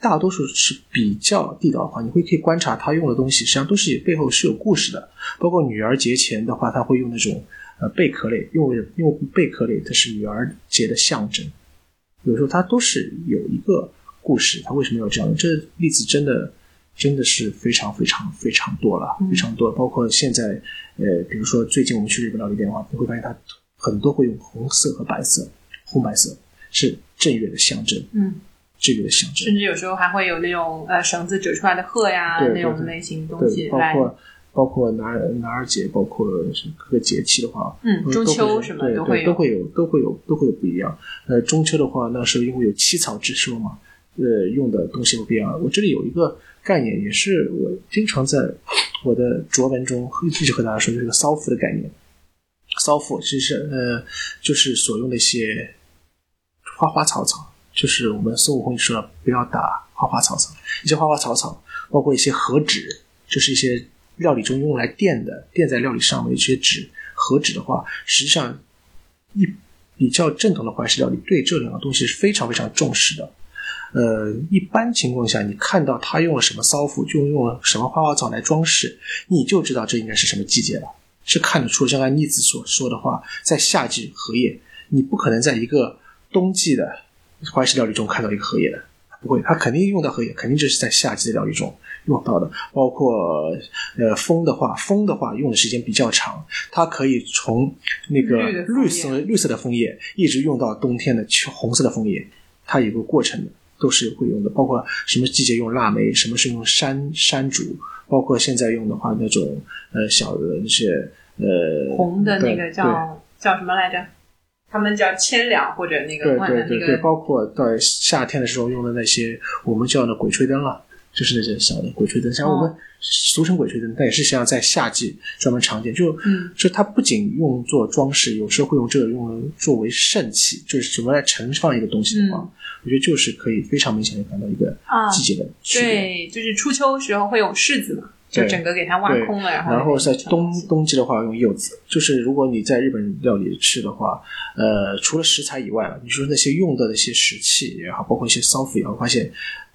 大多数是比较地道的话，你会可以观察他用的东西，实际上都是背后是有故事的。包括女儿节前的话，他会用那种呃贝壳类，用用贝壳类它是女儿节的象征，有时候它都是有一个故事，它为什么要这样？这例子真的真的是非常非常非常多了，嗯非常多。包括现在呃，比如说最近我们去日本料理店的话，你会发现它很多会用红色和白色，红白色是正月的象征，嗯，正月的象征甚。至有时候还会有那种呃绳子折出来的鹤呀那种类型东，西来，包括包括哪儿哪儿节，包括各个节气的话，嗯，中秋什么对都会有，对都会有，都会有，都会有不一样。呃，中秋的话，那时候因为有七草之说嘛，呃，用的东西不一样。我这里有一个概念，也是我经常在我的拙文中一直和大家说，就是个骚妇的概念。骚妇其实呃，就是所用的一些花花草草，就是我们孙悟空说了，不要打花花草草，一些花花草草，包括一些和纸，就是一些料理中用来垫的，垫在料理上面的一些纸。和纸的话，实际上一比较正统的怀石料理对这两个东西是非常非常重视的。呃，一般情况下，你看到他用了什么骚妇，就用了什么花花草来装饰，你就知道这应该是什么季节了，是看得出。像按妮子所说的话，在夏季荷叶，你不可能在一个冬季的怀石料理中看到一个荷叶的，不会，它肯定用到荷叶，肯定就是在夏季的料理中用到的。包括呃风的话，风的话用的时间比较长，它可以从那个绿色绿色的枫叶一直用到冬天的秋红色的枫叶，它有个过程的。都是会用的，包括什么季节用腊梅，什么是用山山竹，包括现在用的话那种呃小的那些呃红的那个叫叫什么来着？他们叫千两或者那个对万对对对包括到夏天的时候用的那些我们叫的鬼吹灯了，就是那些小的鬼吹灯，像我们哦俗称鬼吹灯，但也是像在夏季专门常见。就嗯，就它不仅用作装饰，有时候会用这个用作为圣器，就是怎么来盛放一个东西的话，嗯我觉得就是可以非常明显的看到一个啊季节的区别。对，就是初秋时候会有柿子嘛，就整个给它挖空了，然后然后在冬冬季的话用柚子，就是如果你在日本料理吃的话，呃，除了食材以外，你说那些用的那些食器也好，包括一些骚妇也好，发现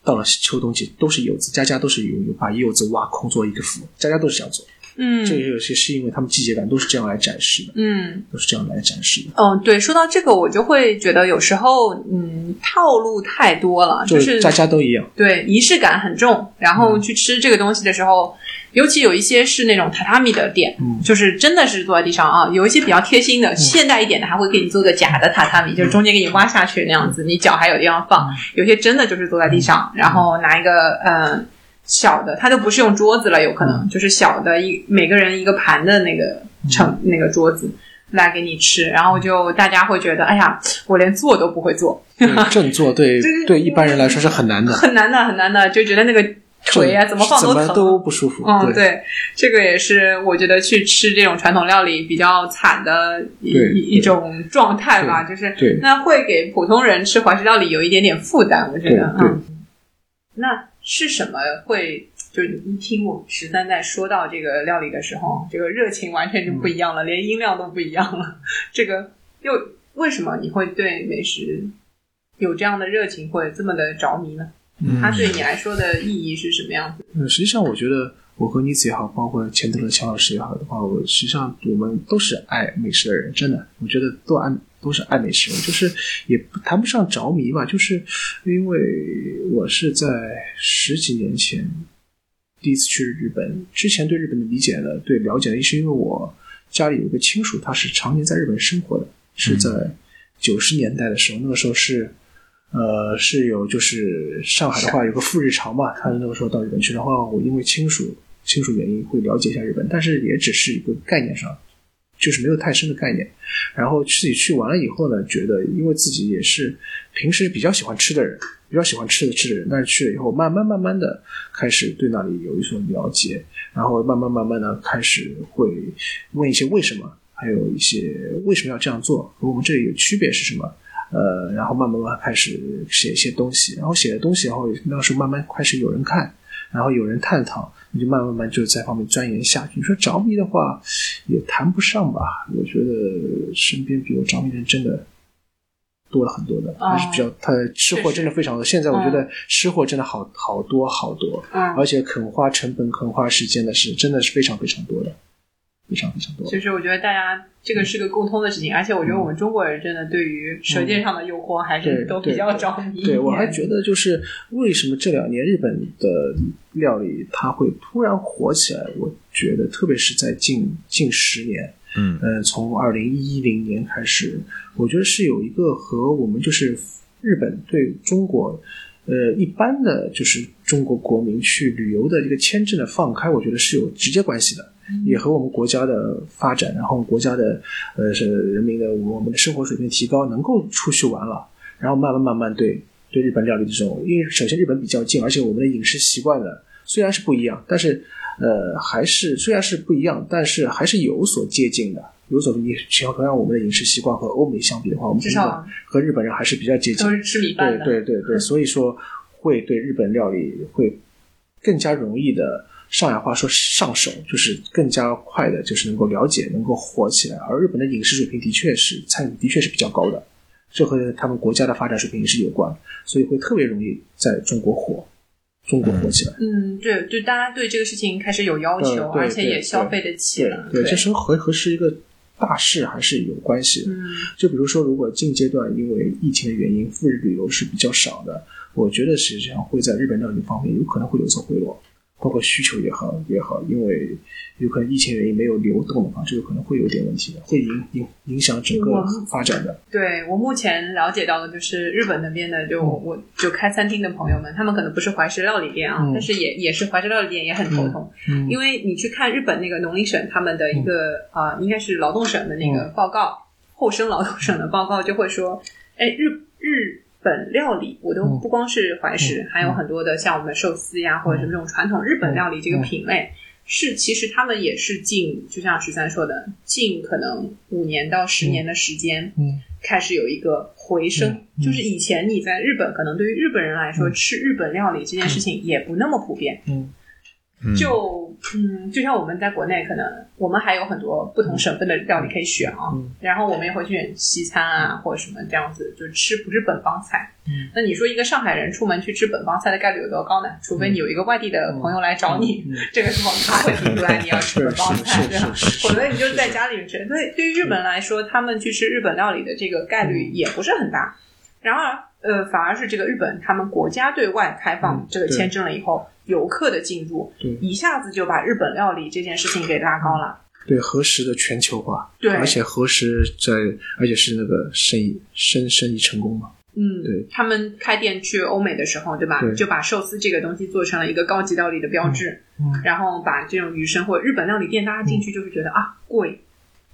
到了秋冬季都是柚子，家家都是有有把柚子挖空做一个福，家家都是这样做。嗯这个有些是因为他们季节感都是这样来展示的，嗯。都是这样来展示的。嗯，对，说到这个，我就会觉得有时候，嗯，套路太多了，就是家家都一样，对仪式感很重。然后去吃这个东西的时候，尤其有一些是那种榻榻米的店，嗯就是真的是坐在地上啊。有一些比较贴心的，现代一点的还会给你做个假的榻榻米，就是中间给你挖下去那样子，你脚还有地方放。有些真的就是坐在地上，然后拿一个呃小的，它都不是用桌子了，有可能就是小的一每个人一个盘的那个盛那个桌子。来给你吃，然后就大家会觉得，哎呀，我连坐都不会坐，正坐对 就是对一般人来说是很难的，很难的，很难的，就觉得那个腿啊，怎么放都疼。都不舒服。嗯，对，这个也是我觉得去吃这种传统料理比较惨的一一一种状态吧，就是对。那会给普通人吃怀石料理有一点点负担，我觉得，对对。嗯，那是什么会？就是你一听我们十三代说到这个料理的时候，这个热情完全就不一样了，连音量都不一样了。这个又为什么你会对美食有这样的热情，会这么的着迷呢？嗯它对你来说的意义是什么样子？嗯，实际上我觉得我和妮子也好，包括钱德勒乔老师也好的话，我实际上我们都是爱美食的人，真的，我觉得都爱都是爱美食人，就是也谈不上着迷吧，就是因为我是在十几年前第一次去日本，之前对日本的理解呢，对了解呢，是因为我家里有一个亲属，他是常年在日本生活的，是在九十年代的时候，那个时候是。呃，是有就是上海的话有个赴日潮嘛，他那个时候到日本去，的话我因为亲属亲属原因会了解一下日本，但是也只是一个概念上，就是没有太深的概念。然后自己去完了以后呢，觉得因为自己也是平时比较喜欢吃的人，比较喜欢吃的吃的人，但是去了以后，慢慢慢慢的开始对那里有一所了解，然后慢慢慢慢的开始会问一些为什么，还有一些为什么要这样做，和我们这里有区别是什么？呃，然后慢慢慢慢开始写一些东西，然后写的东西，然后那时候慢慢开始有人看，然后有人探讨，你就慢慢慢慢就在方面钻研下去。你说着迷的话，也谈不上吧。我觉得身边比我着迷的人真的多了很多的，还是比较他吃货真的非常多。现在我觉得吃货真的好好多好多，嗯而且肯花成本、肯花时间的是真的是非常非常多的，非常非常多。其实我觉得大家这个是个共通的事情，而且我觉得我们中国人真的对于舌尖上的诱惑还是都比较着迷。对，我还觉得就是为什么这两年日本的料理它会突然火起来？我觉得特别是在近近十年，嗯呃，从二零一零年开始，我觉得是有一个和我们就是日本对中国。呃，一般的就是中国国民去旅游的一个签证的放开，我觉得是有直接关系的，也和我们国家的发展，然后国家的呃是人民的我们的生活水平提高，能够出去玩了，然后慢慢慢慢对对日本料理这种，因为首先日本比较近，而且我们的饮食习惯呢虽然是不一样，但是呃还是虽然是不一样，但是还是有所接近的。有所你想同样我们的饮食习惯和欧美相比的话，我们至少和日本人还是比较接近都。是吃米饭对。对对对，所以说会对日本料理会更加容易的上海话说上手，就是更加快的，就是能够了解，能够火起来。而日本的饮食水平的确是餐饮的确是比较高的，这和他们国家的发展水平也是有关，所以会特别容易在中国火，中国火起来。嗯，对，对大家对这个事情开始有要求，嗯而且也消费得起对了。对，这是和和是一个大势还是有关系的。嗯就比如说，如果近阶段因为疫情的原因，赴日旅游是比较少的，我觉得实际上会在日本料理方面有可能会有所回落，包括需求也好也好，因为有可能疫情原因没有流动的话，这个可能会有点问题的，会影影影响整个发展的。对我目前了解到的就是日本那边的，就我我就开餐厅的朋友们，他们可能不是怀石料理店啊，嗯但是也也是怀石料理店也很头痛，嗯因为你去看日本那个农林省他们的一个啊、应该是劳动省的那嗯个报告，厚生劳动省的报告就会说，哎，日日本料理我都嗯。不光是怀石，嗯。还有很多的像我们寿司呀，或者什么这种传统日本料理这个品类。是，其实他们也是近，就像十三说的，近可能五年到十年的时间，嗯。开始有一个回升。就是以前你在日本，可能对于日本人来说，嗯。吃日本料理这件事情也不那么普遍。嗯嗯就嗯，就像我们在国内，可能我们还有很多不同省份的料理可以选啊。嗯然后我们也会去选西餐啊，或者什么这样子，就吃不是本帮菜。嗯那你说一个上海人出门去吃本帮菜的概率有多高呢？除非你有一个外地的朋友来找你，嗯 这个时候他会提出来你要吃本帮菜，对吧？是是是否则你就在家里面吃。所以对于日本来说，他们去吃日本料理的这个概率也不是很大。然而，呃，反而是这个日本他们国家对外开放这个签证了以后，游客的进入对一下子就把日本料理这件事情给拉高了。对何时的全球化，对而且何时在，而且是那个生意生生意成功嘛，嗯，对，他们开店去欧美的时候，对吧？对就把寿司这个东西做成了一个高级料理的标志，嗯然后把这种鱼生或日本料理店，大家进去就是觉得、啊贵，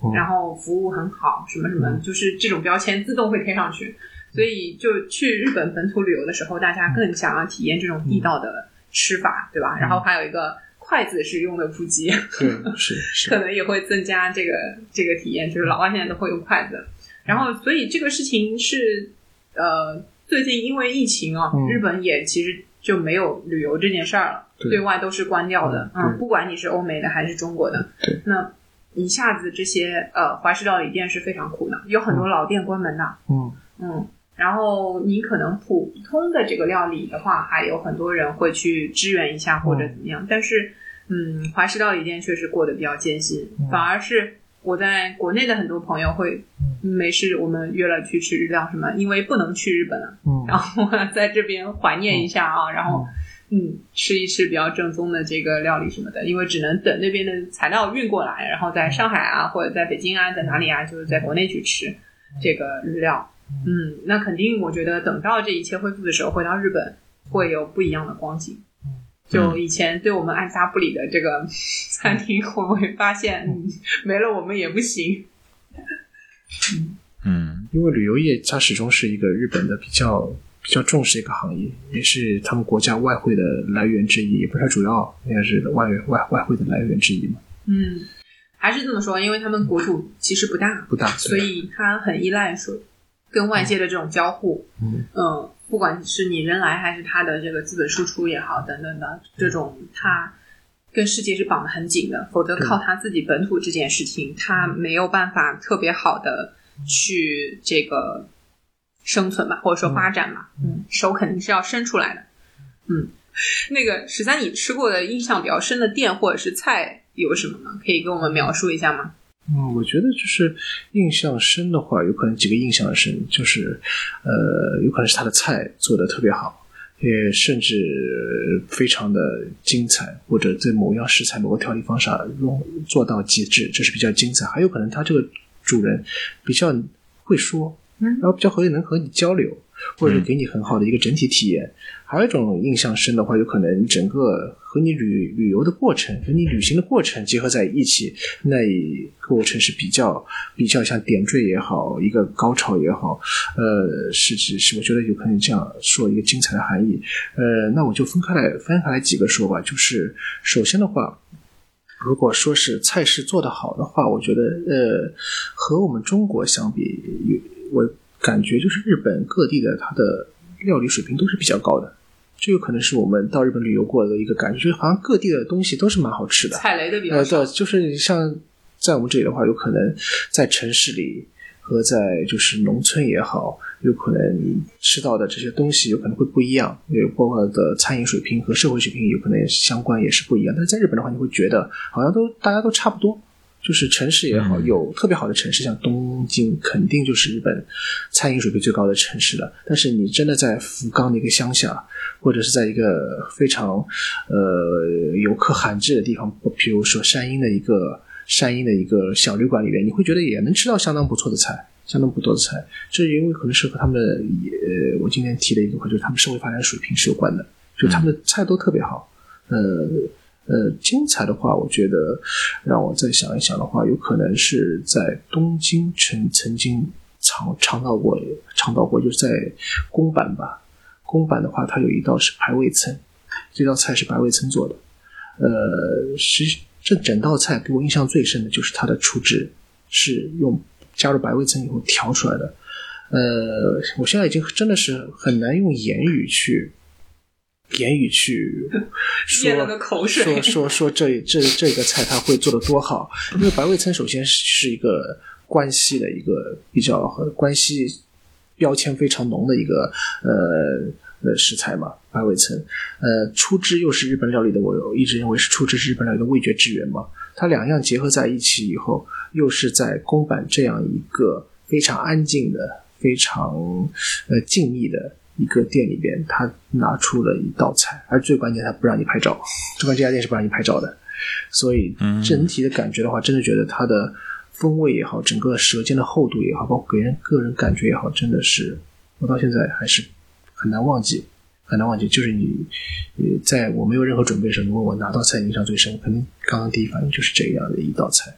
嗯然后服务很好，什么什么，嗯就是这种标签自动会贴上去。所以就去日本本土旅游的时候，大家更想要体验这种地道的吃法，对吧？然后还有一个筷子是用的普及，对，是是 可，能也会增加这个这个体验，就是老外现在都会用筷子，然后所以这个事情是呃最近因为疫情啊，嗯。日本也其实就没有旅游这件事儿了，对。对外都是关掉的，嗯对。不管你是欧美的还是中国的，对，那一下子这些呃怀石料理店是非常苦的，有很多老店关门的，嗯。嗯。然后你可能普通的这个料理的话，还有很多人会去支援一下或者怎么样，但是嗯，怀石料理店确实过得比较艰辛，嗯。反而是我在国内的很多朋友会，嗯。没事我们约了去吃日料什么，因为不能去日本了，嗯。然后在这边怀念一下啊，然后嗯吃一吃比较正宗的这个料理什么的，因为只能等那边的材料运过来，然后在上海啊或者在北京啊在哪里啊，就是在国内去吃这个日料。嗯，那肯定，我觉得等到这一切恢复的时候，回到日本会有不一样的光景。就以前对我们爱答不理的这个餐厅，会不会发现，嗯，没了我们也不行？嗯。因为旅游业它始终是一个日本的比较比较重视一个行业，也是他们国家外汇的来源之一，也不是主要，应该是外外外汇的来源之一嘛。嗯，还是这么说，因为他们国土其实不大，不大，所以它很依赖说跟外界的这种交互。嗯嗯，不管是你人来还是他的这个资本输出也好，等等的这种，他跟世界是绑得很紧的。否则靠他自己本土这件事情，他没有办法特别好的去这个生存吧，或者说发展吧。嗯，手肯定是要伸出来的。嗯，那个十三，你吃过的印象比较深的店或者是菜有什么呢？可以跟我们描述一下吗？嗯，我觉得就是印象深的话，有可能几个印象深，就是呃，有可能是他的菜做的特别好，也甚至非常的精彩，或者在某样食材、某个调理方式上用做到极致，这是比较精彩。还有可能他这个主人比较会说，嗯然后比较会能和你交流，或者给你很好的一个整体体验。还有一种印象深的话，有可能整个和你旅旅游的过程和你旅行的过程结合在一起，那一过程是比较比较像点缀也好，一个高潮也好，呃，是是是，我觉得有可能这样说一个精彩的含义。呃，那我就分开来分开来几个说吧，就是首先的话。如果说是菜式做得好的话，我觉得呃，和我们中国相比，有我感觉就是日本各地的它的料理水平都是比较高的。这有可能是我们到日本旅游过的一个感觉，就是好像各地的东西都是蛮好吃的。踩雷的比较呃，少对，就是像在我们这里的话，有可能在城市里和在就是农村也好，有可能吃到的这些东西有可能会不一样，也包括的餐饮水平和社会水平有可能也相关也是不一样。但是在日本的话，你会觉得好像都大家都差不多。就是城市也好，嗯有特别好的城市，像东京，肯定就是日本餐饮水平最高的城市了。但是你真的在福冈的一个乡下，或者是在一个非常呃游客罕至的地方，比如说山阴的一个山阴的一个小旅馆里面，你会觉得也能吃到相当不错的菜，相当不错的菜。这因为可能是和他们的呃，我今天提的一个话，就是他们社会发展水平是有关的，就他们的菜都特别好，呃。呃，精彩的话，我觉得让我再想一想的话，有可能是在东京曾曾经尝尝到过，尝到过，就是在宫坂吧。宫坂的话，它有一道是白味噌，这道菜是白味噌做的。呃，实这整道菜给我印象最深的就是它的出汁是用加入白味噌以后调出来的。呃，我现在已经真的是很难用言语去。言语去 说说说说这这这个菜他会做的多好，因为白味噌首先是一个关系的一个比较和关系标签非常浓的一个呃呃食材嘛，白味噌，呃出汁又是日本料理的，我一直认为是出汁是日本料理的味觉之源嘛，它两样结合在一起以后，又是在宫坂这样一个非常安静的、非常呃静谧的。一个店里边，他拿出了一道菜，而最关键，他不让你拍照。最关键，这家店是不让你拍照的，所以整体的感觉的话，真的觉得它的风味也好，整个舌尖的厚度也好，包括给人个人感觉也好，真的是我到现在还是很难忘记，很难忘记。就是你，你在我没有任何准备的时候，你问我哪道菜印象最深，肯定刚刚第一反应就是这样的一道菜，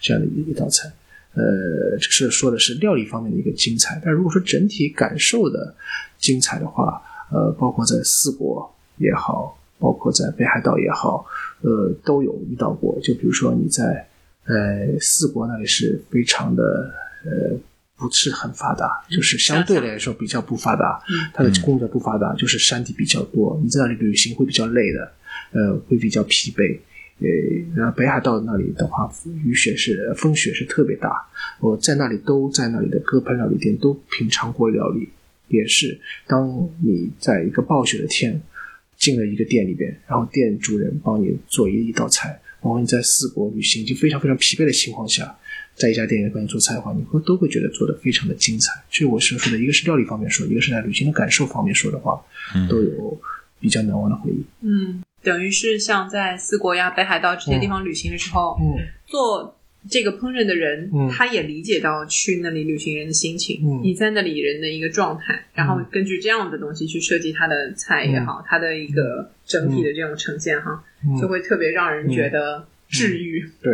这样的一道菜。呃，这是说的是料理方面的一个精彩，但如果说整体感受的精彩的话，呃，包括在四国也好，包括在北海道也好，呃，都有遇到过。就比如说你在呃四国那里是非常的呃不是很发达，就是相对来说比较不发达，它的工作不发达，就是山地比较多，你在那里旅行会比较累的，呃，会比较疲惫。呃，北海道那里的话，雨雪是风雪是特别大。我在那里都在那里的割烹料理店都品尝过料理，也是当你在一个暴雪的天进了一个店里边，然后店主人帮你做一一道菜，然后你在四国旅行已经非常非常疲惫的情况下，在一家店里帮你做菜的话，你会都会觉得做的非常的精彩。这是我所说的，一个是料理方面说，一个是在旅行的感受方面说的话，都有比较难忘的回忆。嗯，等于是像在四国呀、北海道这些地方旅行的时候，嗯。做这个烹饪的人，嗯。他也理解到去那里旅行人的心情，嗯。你在那里人的一个状态，然后根据这样的东西去设计他的菜也好，他的一个整体的这种呈现哈，嗯。就会特别让人觉得治愈。对，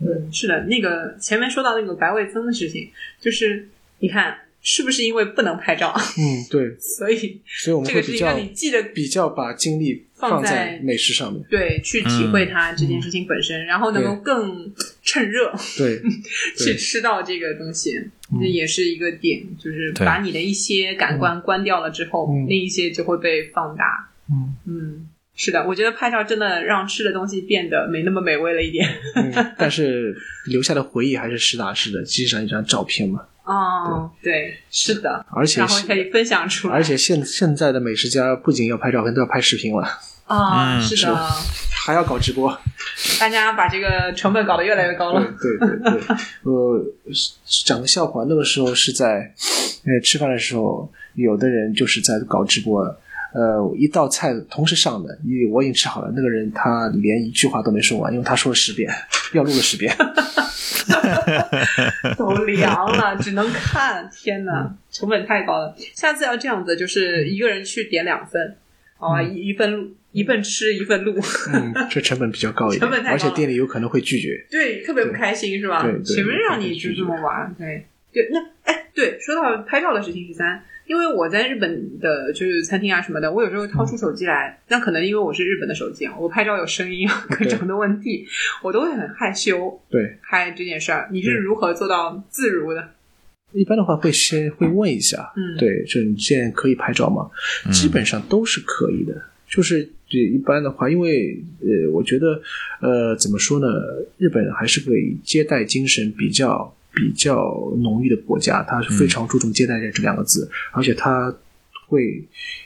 嗯，是的，那个前面说到那个白味噌的事情，就是你看是不是因为不能拍照，嗯，对，所以所以我们这个是会比较一个你记得比较把精力放放在在美食上面。对去体会它这件事情本身，然后能够更趁热对，去吃到这个东西，嗯这也是一个点，就是把你的一些感官关掉了之后，嗯那一些就会被放大。嗯嗯，是的，我觉得拍照真的让吃的东西变得没那么美味了一点。嗯，但是留下的回忆还是实打实的，记上一张照片嘛。哦，对，是的，而且然后可以分享出来。而且现现在的美食家不仅要拍照片，都要拍视频了，啊、嗯是的，还要搞直播。大家把这个成本搞得越来越高了。对对对对，呃，讲个笑话，那个时候是在呃吃饭的时候，有的人就是在搞直播。呃，一道菜同时上的，因为我已经吃好了，那个人他连一句话都没说完，因为他说了十遍，要录了十遍。都凉了，只能看。天哪，成本太高了。下次要这样子，就是一个人去点两份，啊，一一份录，一份吃，一份录。嗯，这成本比较高一点成本，太高而且店里有可能会拒绝。对，特别不开心是吧？对对谁们让你就这么玩？对对，那哎，对，说到拍照的事情，十三，因为我在日本的就是餐厅啊什么的，我有时候掏出手机来，那可能因为我是日本的手机啊，我拍照有声音啊，各种的问题，我都会很害羞对，拍这件事儿。你是如何做到自如的？一般的话会先会问一下，嗯对，就你现在可以拍照吗？基本上都是可以的。就是对一般的话，因为呃，我觉得呃，怎么说呢？日本还是个以接待精神比较比较浓郁的国家，它是非常注重接待人这两个字，而且它会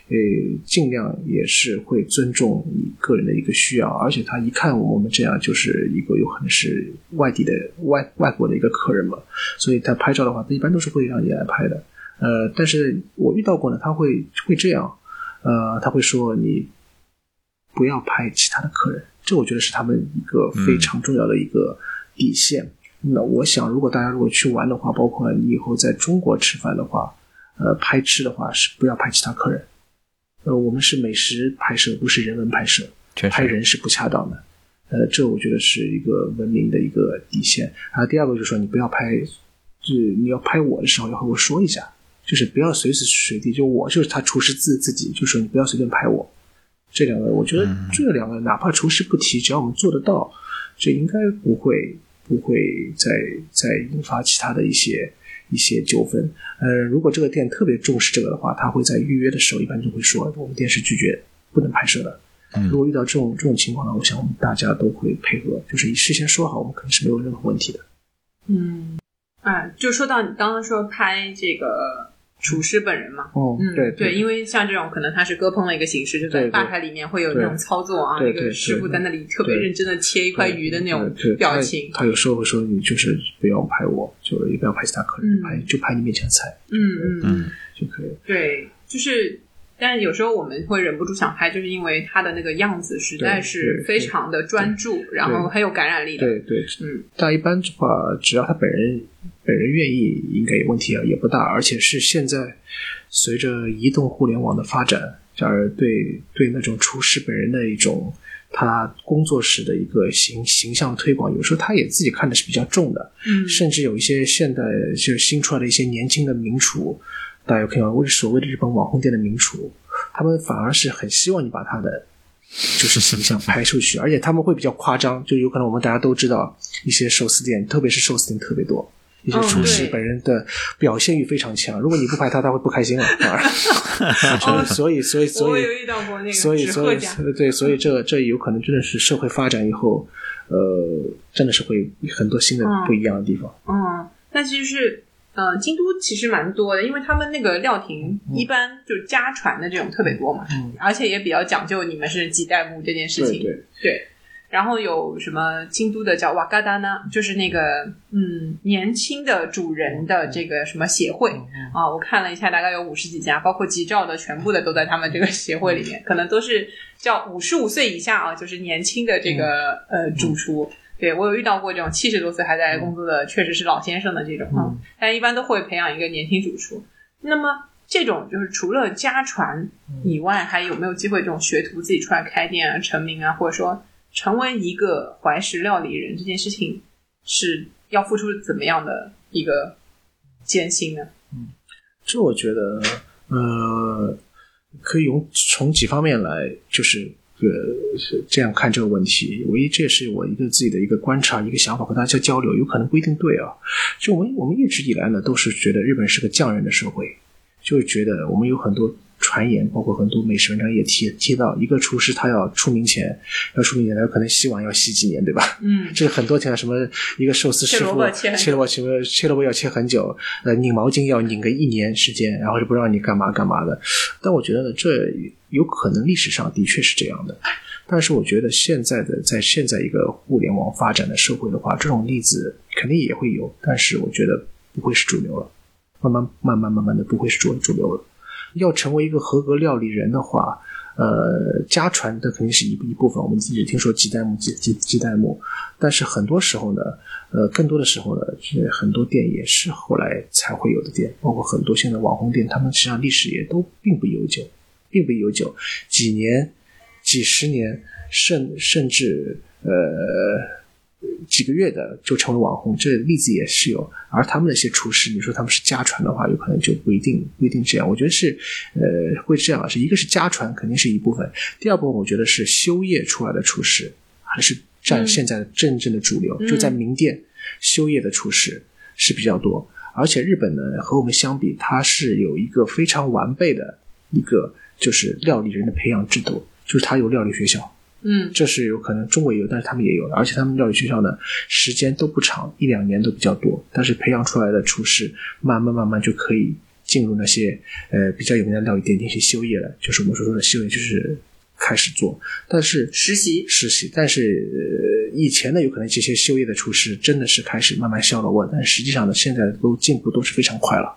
呃尽量也是会尊重你个人的一个需要，而且他一看我们这样就是一个有可能是外地的外外国的一个客人嘛，所以他拍照的话，他一般都是会让你来拍的。呃，但是我遇到过呢，他会会这样，呃，他会说你不要拍其他的客人，这我觉得是他们一个非常重要的一个底线。那我想，如果大家如果去玩的话，包括你以后在中国吃饭的话，呃，拍吃的话是不要拍其他客人。呃，我们是美食拍摄，不是人文拍摄，拍人是不恰当的。呃，这我觉得是一个文明的一个底线。啊，第二个就是说，你不要拍，就是你要拍我的时候要和我说一下，就是不要随时随地就我就是他厨师自自己就说你不要随便拍我。这两个，我觉得这两个哪怕厨师不提，只要我们做得到，这应该不会不会再再引发其他的一些一些纠纷。呃，如果这个店特别重视这个的话，他会在预约的时候一般就会说，我们店是拒绝不能拍摄的。嗯如果遇到这种这种情况呢，我想我们大家都会配合，就是事先说好，我们肯定是没有任何问题的。嗯，啊，就说到你刚刚说拍这个厨师本人嘛。哦嗯，对对，因为像这种可能他是割烹的一个形式，就在对对吧台里面会有那种操作啊，那个师傅在那里特别认真的切一块鱼的那种表情。他他有时候会说你就是不要拍我，就是也不要拍其他客人，嗯拍就拍你面前的菜嗯嗯嗯，嗯就可以了。对，就是。但是有时候我们会忍不住想拍，就是因为他的那个样子实在是非常的专注，然后很有感染力的。对对，嗯但一般的话，只要他本人本人愿意，应该问题啊也不大。而且是现在随着移动互联网的发展，假如对对那种厨师本人的一种他工作室的一个形形象推广，有时候他也自己看的是比较重的。嗯甚至有一些现代就是新出来的一些年轻的名厨，大家有看到，为所谓的日本网红店的名厨，他们反而是很希望你把他的就是形象拍出去，而且他们会比较夸张，就有可能我们大家都知道，一些寿司店，特别是寿司店特别多。一些嗯厨师本人的表现欲非常强，如果你不拍他，他会不开心了。反而，所以所以所以所以所以纸鹤家，对，所以这这有可能真的是社会发展以后，呃，真的是会很多新的嗯不一样的地方。嗯，但其实是，呃，京都其实蛮多的，因为他们那个料亭一般就是家传的这种特别多嘛，嗯。而且也比较讲究你们是几代目这件事情。对对，对。然后有什么京都的叫瓦嘎达呢，就是那个嗯年轻的主人的这个什么协会嗯啊，我看了一下，大概有五十几家，包括吉兆的全部的都在他们这个协会里面，可能都是叫五十五岁以下啊，就是年轻的这个、呃主厨。对我有遇到过这种七十多岁还在工作的，确实是老先生的这种啊，嗯但一般都会培养一个年轻主厨。那么这种就是除了家传以外，还有没有机会这种学徒自己出来开店啊、成名啊，或者说成为一个怀石料理人这件事情，是要付出怎么样的一个艰辛呢？嗯这我觉得，呃，可以用从几方面来，就是呃是这样看这个问题。唯一这也是我一个自己的一个观察、一个想法和大家交流，有可能不一定对啊。就我们我们一直以来呢，都是觉得日本是个匠人的社会，就是觉得我们有很多传言，包括很多美食文章也提提到，一个厨师他要出名前，要出名前，他可能洗碗要洗几年，对吧？嗯，这个很多天什么一个寿司师傅切萝卜切萝卜切萝卜要切很久，呃，拧毛巾要拧个一年时间，然后就不让你干嘛干嘛的。但我觉得呢，这有可能历史上的确是这样的，但是我觉得现在的在现在一个互联网发展的社会的话，这种例子肯定也会有，但是我觉得不会是主流了，慢慢慢慢慢慢的不会是主主流了。要成为一个合格料理人的话，呃，家传的肯定是一一部分，我们一直听说几代目几几几代目，但是很多时候呢，呃，更多的时候呢，是很多店也是后来才会有的店，包括很多现在网红店，他们实际上历史也都并不悠久，并不悠久，几年、几十年，甚甚至呃几个月的就成为网红，这例子也是有。而他们那些厨师，你说他们是家传的话，有可能就不一定不一定这样。我觉得是呃会这样，是一个是家传，肯定是一部分；第二部分，我觉得是修业出来的厨师，还是占嗯现在的真正的主流，嗯就在名店修业的厨师是比较多。而且日本呢，和我们相比，它是有一个非常完备的一个就是料理人的培养制度，就是它有料理学校。嗯。这是有可能中国也有，但是他们也有，而且他们料理学校呢，时间都不长，一两年都比较多，但是培养出来的厨师，慢慢慢慢就可以进入那些呃比较有名的料理店进行修业了，就是我们所说的修业，就是开始做，但是实习实习，但是、呃、以前呢，有可能这些修业的厨师真的是开始慢慢消了味，但实际上呢，现在都进步都是非常快了，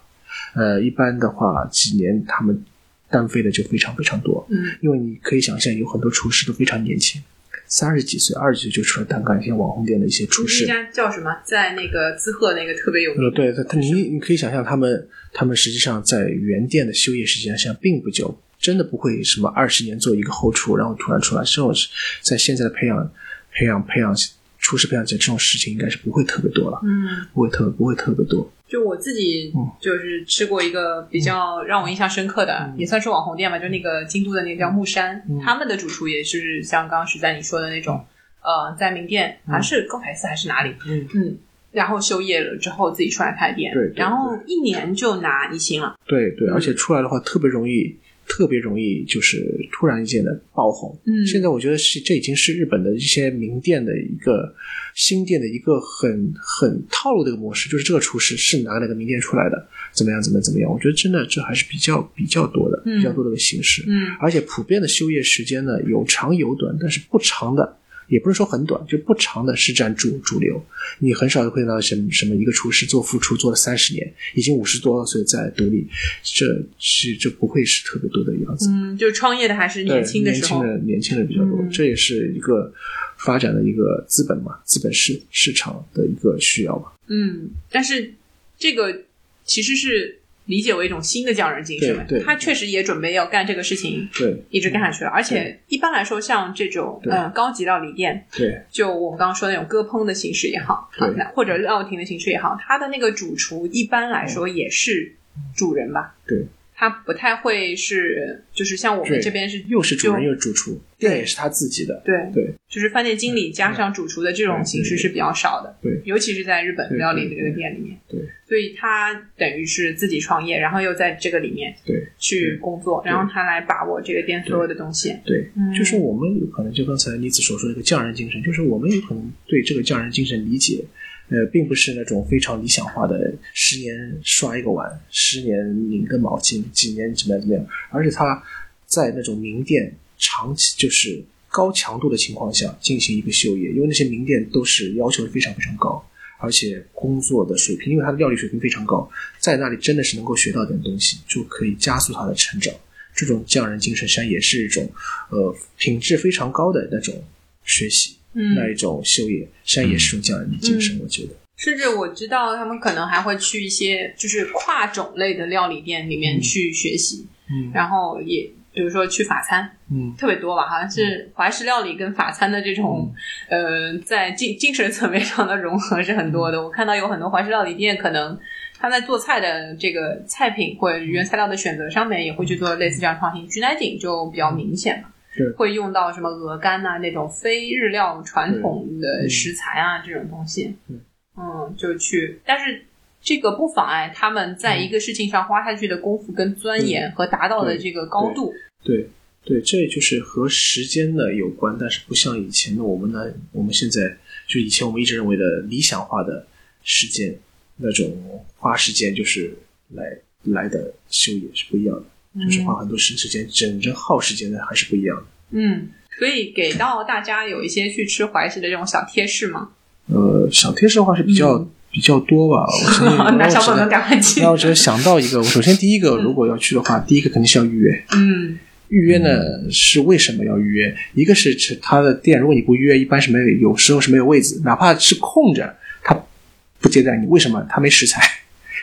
呃，一般的话几年他们单飞的就非常非常多，嗯因为你可以想象，有很多厨师都非常年轻，三十几岁、二十几岁就出来单干一些网红店的一些厨师。那家叫什么？在那个滋贺那个特别有名对他，他你你可以想象，他们他们实际上在原店的休业时间上并不久，真的不会什么二十年做一个后厨，然后突然出来。这种是在现在的培养培养培养厨师培养这种事情，应该是不会特别多了，嗯，不会特不会特别多。就我自己嗯。就是吃过一个比较让我印象深刻的，也算是网红店吧，就那个京都的那个叫木山，嗯。他们的主厨也是像刚刚实在你说的那种，呃，在名店好像是高台寺还是哪里，嗯。嗯，然后休业了之后自己出来开店，对对然后一年就拿一星了，对对，嗯。而且出来的话特别容易，特别容易就是突然间的爆红。嗯现在我觉得是这已经是日本的一些名店的一个新店的一个很很套路的一个模式，就是这个厨师是哪个哪个名店出来的，怎么样怎么样怎么样。我觉得真的这还是比较比较多的，嗯比较多的一个形式。嗯而且普遍的休业时间呢有长有短，但是不长的。也不是说很短，就不长的是占主主流。你很少会看到什么什么一个厨师做副厨做了三十年，已经五十多岁在独立，这是这不会是特别多的样子。嗯，就创业的还是年轻的时候，年轻的年轻的比较多，嗯这也是一个发展的一个资本嘛，资本市市场的一个需要嘛。嗯，但是这个其实是理解为一种新的匠人精神。他确实也准备要干这个事情，对。一直干下去了。而且一般来说，像这种嗯呃高级料理店，对。就我们刚刚说那种割烹的形式也好，对。啊或者料亭的形式也好，它的那个主厨一般来说也是主人吧？对，他不太会是，就是像我们这边是又是主人又是主厨，店也是他自己的。对对就是饭店经理加上主厨的这种形式是比较少的，对尤其是在日本对料理的这个店里面，对所以他等于是自己创业，然后又在这个里面对去工作，然后他来把握这个店所有的东西。对嗯，就是我们有可能就刚才妮子所说的一个匠人精神，就是我们有可能对这个匠人精神理解，呃，并不是那种非常理想化的十年刷一个碗，十年拧个毛巾，几年怎么样怎么样，而是他在那种名店长期就是高强度的情况下进行一个休业，因为那些名店都是要求非常非常高。而且工作的水平，因为他的料理水平非常高，在那里真的是能够学到点东西，就可以加速他的成长。这种匠人精神实际上也是一种呃品质非常高的那种学习，那一种修业，实际上也是一种匠人的精神。我觉得，甚至我知道他们可能还会去一些就是跨种类的料理店里面去学习，嗯然后也比如说去法餐，嗯特别多吧，好像是怀石料理跟法餐的这种，呃，在精精神层面上的融合是很多的。我看到有很多怀石料理店，可能他在做菜的这个菜品或者原材料的选择上面，也会去做类似这样创新。菊乃井就比较明显了，对会用到什么鹅肝呐、那种非日料传统的食材啊这种东西。嗯。嗯，就去，但是这个不妨碍他们在一个事情上花下去的功夫跟钻研和达到的这个高度。对。对，这就是和时间的有关，但是不像以前的我们呢，我们现在就以前我们一直认为的理想化的时间，那种花时间就是来来的修也是不一样的，就是花很多时时间，整整耗时间的还是不一样的。嗯，所以给到大家有一些去吃怀石的这种小贴士吗。呃，小贴士的话是比较、嗯比较多吧，我相信拿小本本赶快记。那我只是想到一个，我首先第一个，如果要去的话，第一个肯定是要预约。嗯预约呢是为什么要预约？一个是吃他的店，如果你不预约，一般是没有，有时候是没有位子，哪怕是空着，他不接待你。为什么？他没食材。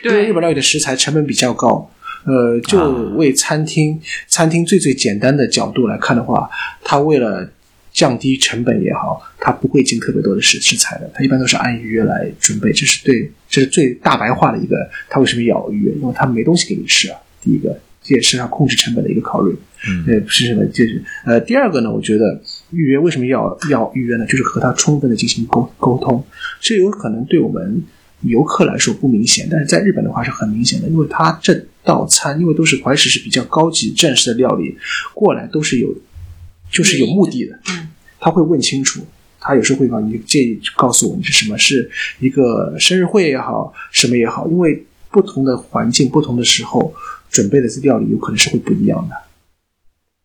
因为对日本料理的食材成本比较高。呃，就啊为餐厅、餐厅最最简单的角度来看的话，他为了降低成本也好，他不会进特别多的食食材的，他一般都是按预约来准备。这是对，这是最大白话的一个，他为什么要预约？因为他没东西给你吃啊。第一个，这也是他控制成本的一个考虑。嗯呃，不是什么，就是呃，第二个呢，我觉得预约为什么要要预约呢？就是和他充分的进行沟沟通，这有可能对我们游客来说不明显，但是在日本的话是很明显的，因为他这道餐，因为都是怀石是比较高级正式的料理，过来都是有就是有目的的，嗯，他会问清楚。他有时候会告你建议告诉我你是什么，是一个生日会也好，什么也好，因为不同的环境、不同的时候准备的料理有可能是会不一样的。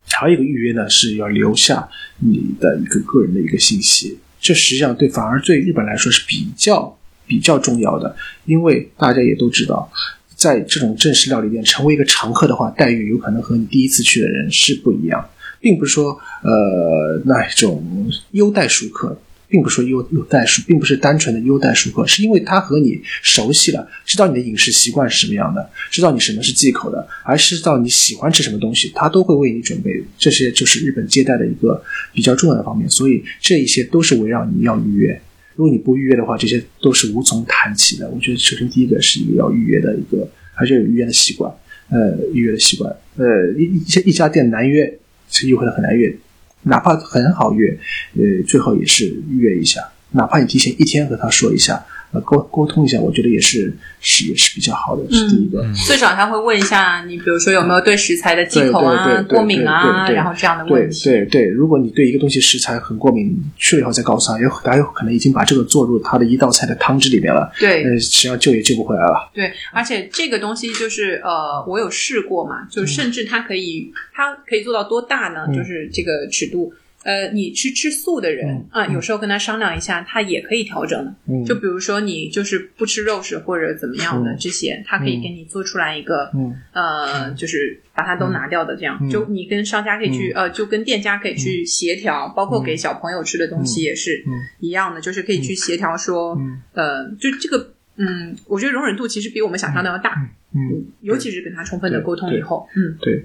还有一个预约呢，是要留下你的一个个人的一个信息，这实际上对反而对日本来说是比较比较重要的，因为大家也都知道，在这种正式料理店成为一个常客的话，待遇有可能和你第一次去的人是不一样，并不是说呃那种优待熟客。并不是说优优待熟，并不是单纯的优待熟客，是因为他和你熟悉了，知道你的饮食习惯是什么样的，知道你什么是忌口的，而知道你喜欢吃什么东西，他都会为你准备。这些就是日本接待的一个比较重要的方面，所以这一些都是围绕你要预约。如果你不预约的话，这些都是无从谈起的。我觉得首先第一个是一个要预约的一个，还是要有预约的习惯，呃，预约的习惯，呃，一一些一家店难约，是有可能很难约。哪怕很好约，呃，最好也是预约一下，哪怕你提前一天和他说一下，呃，沟沟通一下，我觉得也是是也是比较好的，是第一个。最少他会问一下你，比如说有没有对食材的忌口啊、过敏啊，对对对然后这样的问题。对对，如果你对一个东西食材很过敏，去了以后再告诉他，有他有可能已经把这个做入他的一道菜的汤汁里面了，对呃，实际上救也救不回来了。对，而且这个东西就是呃，我有试过嘛，就甚至它可以，它可以做到多大呢？嗯就是这个尺度。呃，你是吃素的人嗯啊、有时候跟他商量一下，他也可以调整的。嗯，就比如说你就是不吃肉食或者怎么样的嗯这些，他可以给你做出来一个嗯。呃，就是把它都拿掉的这样。嗯。就你跟商家可以去呃，就跟店家可以去协调，包括给小朋友吃的东西也是嗯一样的，就是可以去协调说，嗯。呃，就这个。嗯，我觉得容忍度其实比我们想象的要大，嗯，尤其是跟他充分的沟通以后，嗯，对。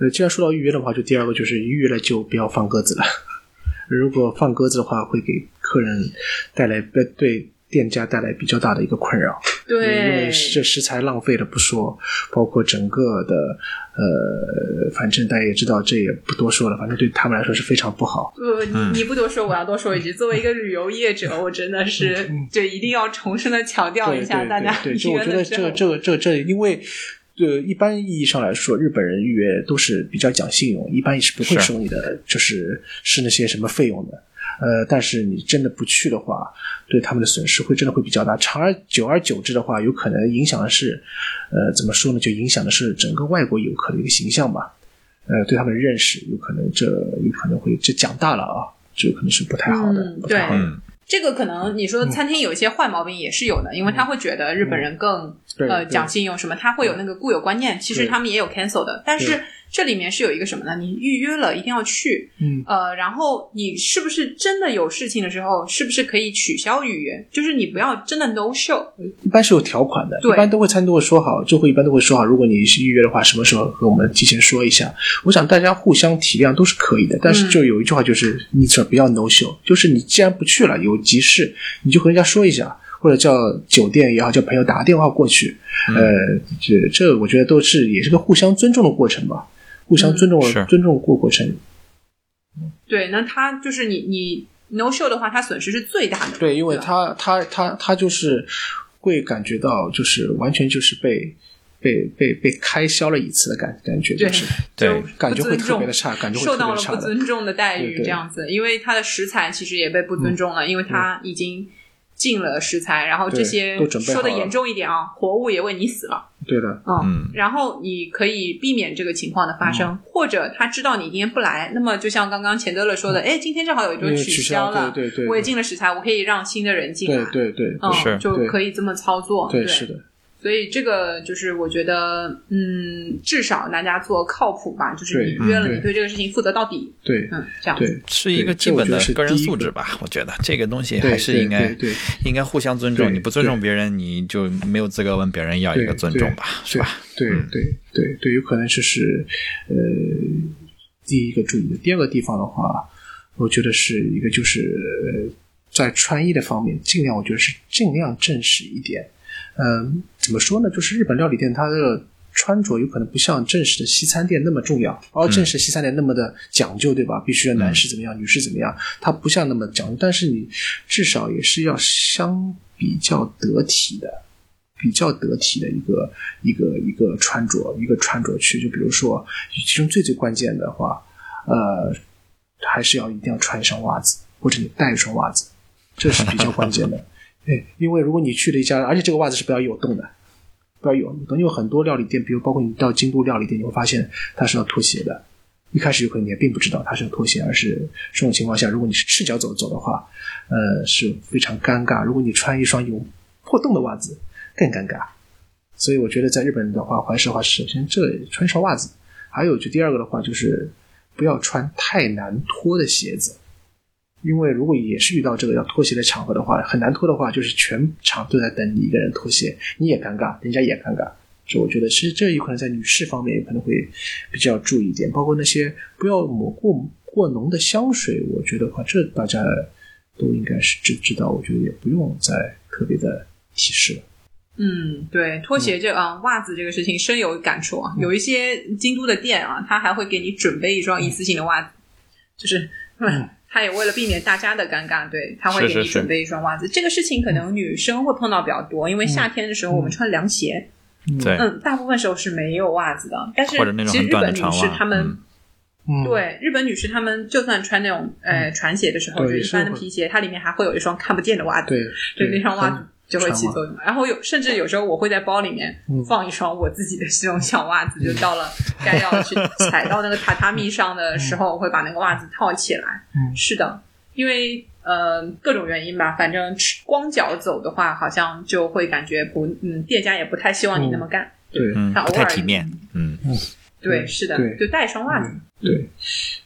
呃，既然说到预约的话，就第二个就是预约了就不要放鸽子了。如果放鸽子的话，会给客人带来呃对店家带来比较大的一个困扰。对因为，这食材浪费了不说，包括整个的呃，反正大家也知道，这也不多说了，反正对他们来说是非常不好。不，你你不多说，我要多说一句。作为一个旅游业者，我真的是就一定要重申的强调一下，对对大家对，就我觉得这这这这，因为呃，一般意义上来说，日本人预约都是比较讲信用，一般也是不会收你的，就是是那些什么费用的。呃，但是你真的不去的话，对他们的损失会真的会比较大。长而久而久之的话，有可能影响的是，呃，怎么说呢？就影响的是整个外国游客的一个形象吧。呃，对他们的认识，有可能这有可能会这讲大了啊，这有可能是不太好的，嗯不太好的。嗯这个可能你说餐厅有一些坏毛病也是有的，因为他会觉得日本人更呃讲信用什么，他会有那个固有观念，其实他们也有 cancel 的，但是这里面是有一个什么呢？你预约了一定要去，嗯呃，然后你是不是真的有事情的时候，是不是可以取消预约？就是你不要真的 no show，一般是有条款的，一般都会餐厅都会说好，就会一般都会说好，如果你是预约的话，什么时候和我们提前说一下。我想大家互相体谅都是可以的，但是就有一句话就是，你只不要 no show，就是你既然不去了，有急事，你就和人家说一下。或者叫酒店也好，叫朋友打个电话过去，呃，这这我觉得都是也是个互相尊重的过程吧，互相尊重、是。尊重过过程。对，那他就是你你 no show 的话，他损失是最大的。对，因为他他他他就是会感觉到，就是完全就是被被被被开销了一次的感感觉，就是对感觉会特别的差，感觉会受到了不。尊重的待遇，这样子，因为他的食材其实也被不尊重了，因为他已经进了食材，然后这些说的严重一点啊，活物也为你死了，对的，嗯，嗯然后你可以避免这个情况的发生，嗯或者他知道你今天不来，那么就像刚刚钱德勒说的，哎，今天正好有一桌取取消了，对对对我也进了食材，我可以让新的人进来，对对对嗯，是就可以这么操作，对，是的，所以这个就是我觉得，嗯，至少大家做靠谱吧，就是你约了，嗯你对这个事情负责到底，对嗯，这样对，是一个基本的个人素质吧。我觉得这个东西还是应该对对应该互相尊重。你不尊重别人，你就没有资格问别人要一个尊重吧，是吧？对嗯对对对，有可能就是呃，第一个注意的。第二个地方的话，我觉得是一个就是呃，在穿衣的方面，尽量我觉得是尽量正式一点。嗯、怎么说呢？就是日本料理店它的穿着有可能不像正式的西餐店那么重要，而正式西餐店那么的讲究，对吧？必须要男士怎么样，女士怎么样，它不像那么讲究，但是你至少也是要相比较得体的。比较得体的一个一个一个穿着，一个穿着去，就比如说，其中最最关键的话，呃，还是要一定要穿一双袜子，或者你带一双袜子，这是比较关键的。对，因为如果你去了一家，而且这个袜子是不要有洞的，不要有洞，因为很多料理店，比如包括你到京都料理店，你会发现它是要脱鞋的。一开始有可能你也并不知道它是要脱鞋，而是这种情况下，如果你是赤脚走走的话，呃，是非常尴尬。如果你穿一双有破洞的袜子，更尴尬。所以我觉得在日本的话，怀石的话，首先这穿一双袜子，还有就第二个的话，就是不要穿太难脱的鞋子，因为如果也是遇到这个要脱鞋的场合的话，很难脱的话，就是全场都在等你一个人脱鞋，你也尴尬，人家也尴尬。就我觉得其实这有可能在女士方面有可能会比较注意一点，包括那些不要抹过过浓的香水，我觉得话这大家都应该是知知道，我觉得也不用再特别的提示了。嗯，对，拖鞋这啊、袜子这个事情深有感触啊。有一些京都的店啊，他还会给你准备一双一次性的袜子，就是嗯，他也为了避免大家的尴尬，对他会是是是。给你准备一双袜子。这个事情可能女生会碰到比较多，因为夏天的时候我们穿凉鞋，对，嗯，大部分时候是没有袜子的。但是其实日本女士她们。对日本女士，她们就算穿那种呃船鞋的时候，对就一般的皮鞋，它里面还会有一双看不见的袜子。对对，那双袜子就会起作用。然后有甚至有时候我会在包里面嗯。放一双我自己的这种小袜子，就到了该要去踩到那个榻榻米上的时候，我会把那个袜子套起来。嗯。是的，因为呃各种原因吧，反正光脚走的话，好像就会感觉不嗯，店家也不太希望你那么干。对嗯，不他偶尔太体面，嗯，对，是的对，就带一双袜子，对，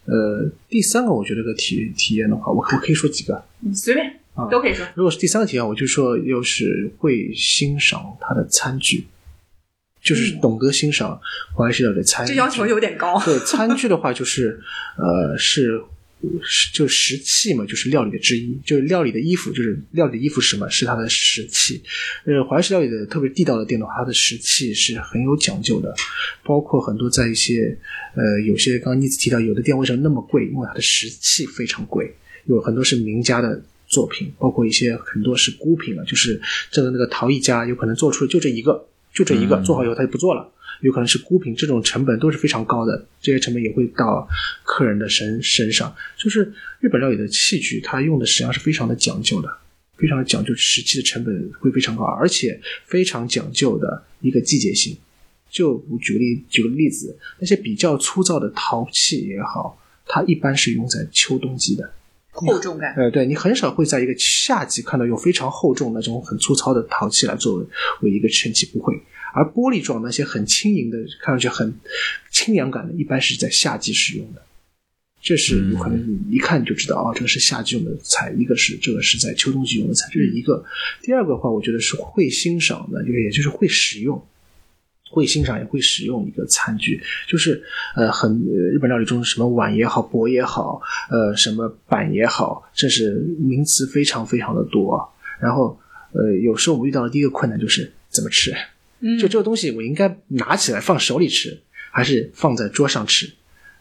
呃，第三个我觉得个体体验的话，我我可以说几个。随便啊都可以说。如果是第三个体验，我就说又是会欣赏它的餐具，就是懂得欣赏怀石料理的餐具。这要求有点高。对餐具的话，就是呃是是就食器嘛，就是料理的之一，就是料理的衣服，就是料理的衣服是什么？是它的食器。呃，怀石料理的特别地道的店的话，它的食器是很有讲究的，包括很多在一些呃有些刚刚妮子提到，有的店为什么那么贵？因为它的食器非常贵，有很多是名家的。作品包括一些很多是孤品了，就是这个那个陶艺家有可能做出就这一个，就这一个、嗯做好以后他就不做了，有可能是孤品，这种成本都是非常高的，这些成本也会到客人的身身上。就是日本料理的器具，它用的实际上是非常的讲究的，非常讲究，食器的成本会非常高，而且非常讲究的一个季节性。就我举个例举个例子，那些比较粗糙的陶器也好，它一般是用在秋冬季的。厚重感，呃，对你很少会在一个夏季看到用非常厚重那种很粗糙的陶器来作为为一个衬器，不会。而玻璃状那些很轻盈的，看上去很清凉感的，一般是在夏季使用的。这是有可能你一看就知道啊、哦，这个是夏季用的材，一个是这个是在秋冬季用的材，这是一个。第二个的话，我觉得是会欣赏的，就是也就是会使用。会欣赏也会使用一个餐具，就是呃，很呃日本料理中什么碗也好，钵也好，呃，什么板也好，这是名词非常非常的多。然后呃，有时候我们遇到的第一个困难就是怎么吃。嗯，就这个东西，我应该拿起来放手里吃，还是放在桌上吃？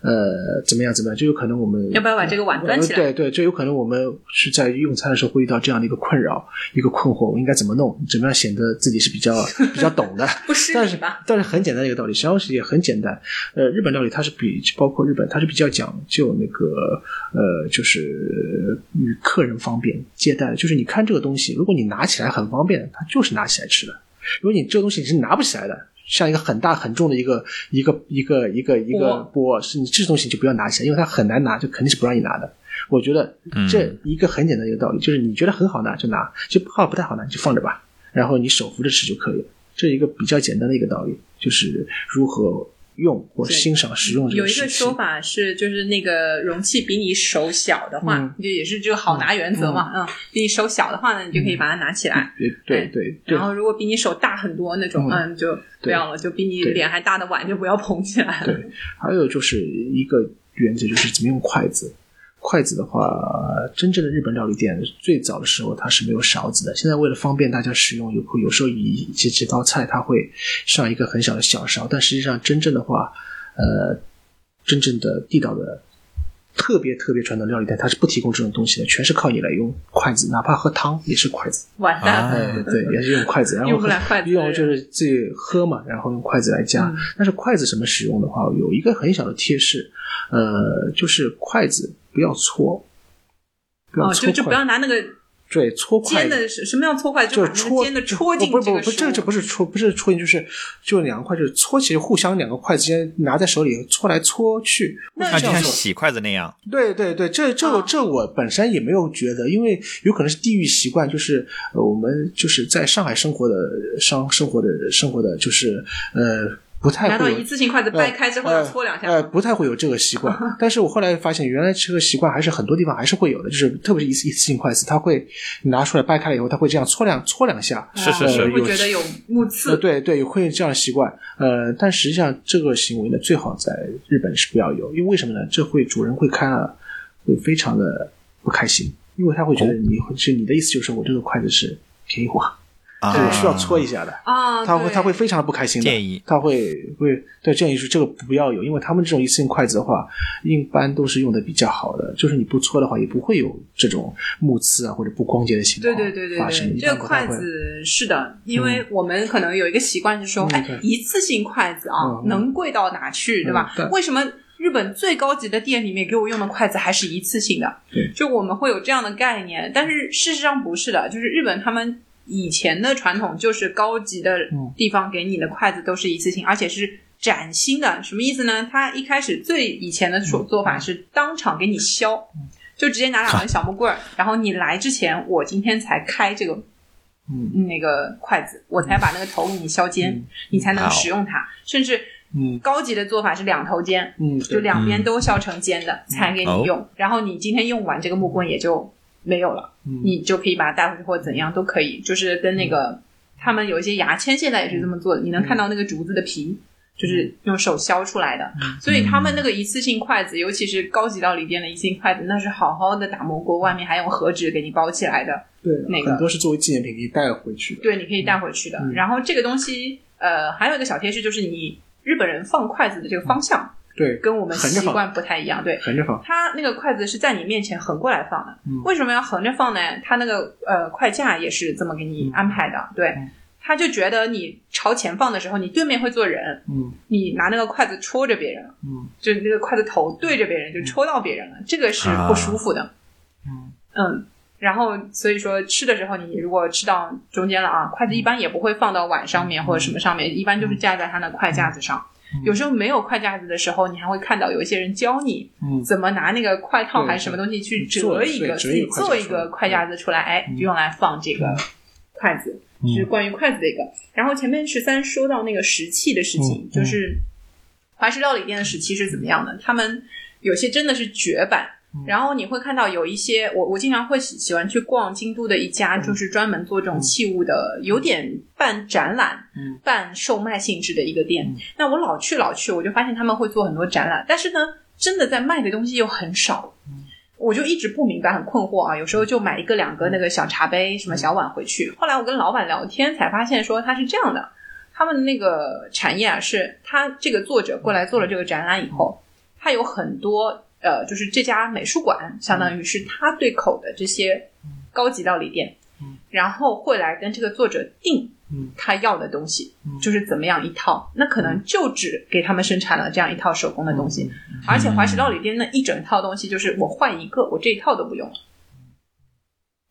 呃，怎么样？怎么样？就有可能我们要不要把这个碗端起来？对对，就有可能我们是在用餐的时候会遇到这样的一个困扰，一个困惑，我应该怎么弄？怎么样显得自己是比较 比较懂的？不是但是吧？但是很简单的一个道理，实际上是也很简单。呃，日本料理它是比包括日本，它是比较讲究那个呃，就是与客人方便接待的。就是你看这个东西，如果你拿起来很方便，它就是拿起来吃的；如果你这个东西你是拿不起来的。像一个很大很重的一个一个一个一个一个波，是你这东西就不要拿起来，因为它很难拿，就肯定是不让你拿的。我觉得这一个很简单的一个道理，就是你觉得很好拿就拿，就不好不太好拿就放着吧，然后你手扶着吃就可以了。这一个比较简单的一个道理，就是如何用或欣赏使用这有一个说法是，就是那个容器比你手小的话，嗯。就也是就好拿原则嘛，嗯，比你手小的话呢，你就可以把它拿起来。对对。对对。然后如果比你手大很多那种，嗯。嗯，就不要了，就比你脸还大的碗就不要捧起来了。对，还有就是一个原则，就是怎么用筷子。筷子的话，真正的日本料理店最早的时候它是没有勺子的。现在为了方便大家使用，有有时候一几几道菜它会上一个很小的小勺，但实际上真正的话，呃，真正的地道的。特别特别传统料理店，它是不提供这种东西的，全是靠你来用筷子，哪怕喝汤也是筷子。完蛋了，哎，对，也是用筷子，然后用不了筷子用就是自己喝嘛，然后用筷子来夹。嗯但是筷子怎么使用的话，有一个很小的贴士，呃，就是筷子不要搓，不要哦，搓就就不要，拿那个对，搓筷子。什什么叫搓筷就戳个尖的戳进不不不不，这这不是戳，不是戳进，就是就两个筷子搓起，互相两个筷子间拿在手里搓来搓去，那啊，就像洗筷子那样。对对对，这这哦这我本身也没有觉得，因为有可能是地域习惯，就是呃我们就是在上海生活的生生活的生活的就是呃不太拿到会有一次性筷子掰开之后要搓两下。呃，不太会有这个习惯。但是我后来发现，原来这个习惯还是很多地方还是会有的，就是特别是一次一次性筷子，它会拿出来掰开了以后，它会这样搓两搓两下。是是是会觉得有目呃，刺。对对，会有这样的习惯。呃，但实际上这个行为呢，最好在日本是不要有，因为为什么呢？这会主人会看了会非常的不开心，因为他会觉得你会是你的意思就是说我这个筷子是便宜货，啊是需要搓一下的。啊，他会他会非常的不开心的，建议他会会对建议说这个不要有，因为他们这种一次性筷子的话，一般都是用的比较好的，就是你不搓的话，也不会有这种木刺啊或者不光洁的情况对对对对。对，这个筷子是的，因为我们可能有一个习惯是说，一次性筷子啊能贵到哪去，对吧嗯对？为什么日本最高级的店里面给我用的筷子还是一次性的对？就我们会有这样的概念，但是事实上不是的，就是日本他们。以前的传统就是高级的地方给你的筷子都是一次性，而且是崭新的。什么意思呢？他一开始最以前的做做法是当场给你削，就直接拿两根小木棍儿，然后你来之前，我今天才开这个嗯。那个筷子，我才把那个头给你削尖，嗯。你才能使用它。甚至嗯。高级的做法是两头尖，嗯，就两边都削成尖的、才给你用。然后你今天用完这个木棍也就没有了，嗯你就可以把它带回去或怎样都可以。就是跟那个、他们有一些牙签现在也是这么做的，你能看到那个竹子的皮。就是用手削出来的，所以他们那个一次性筷子，尤其是高级料理店的一次性筷子，那是好好的打磨过，外面还用和纸给你包起来的。对那个很多是作为纪念品可以带回去的。对，你可以带回去的。嗯然后这个东西，呃，还有一个小贴士，就是你日本人放筷子的这个方向对，跟我们习惯不太一样。对，横着放。它那个筷子是在你面前横过来放的。嗯为什么要横着放呢？它那个呃筷架也是这么给你安排的。对嗯，他就觉得你朝前放的时候，你对面会坐人，嗯你拿那个筷子戳着别人，嗯就那个筷子头对着别人，就戳到别人了，这个是不舒服的。嗯嗯，然后所以说吃的时候，你如果吃到中间了啊，筷子一般也不会放到碗上面或者什么上面，一般就是架在它的筷架子上。有时候没有筷架子的时候，你还会看到有一些人教你嗯怎么拿那个筷套还是什么东西去折一个，自己做一个筷架子出来，哎，用来放这个筷子。是关于筷子的一个。然后前面十三说到那个石器的事情，嗯就是怀石料理店的石器是怎么样的？他们有些真的是绝版。嗯然后你会看到有一些，我我经常会喜喜欢去逛京都的一家，嗯就是专门做这种器物的，有点半展览、嗯半售卖性质的一个店嗯。那我老去老去，我就发现他们会做很多展览，但是呢，真的在卖的东西又很少。嗯我就一直不明白，很困惑啊。有时候就买一个两个那个小茶杯、什么小碗回去。后来我跟老板聊天，才发现说他是这样的：他们那个产业啊，是他这个作者过来做了这个展览以后，他有很多呃，就是这家美术馆，相当于是他对口的这些高级料理店，然后会来跟这个作者定他要的东西，就是怎么样一套，那可能就只给他们生产了这样一套手工的东西，而且怀石料理店那一整套东西就是我换一个，我这一套都不用了。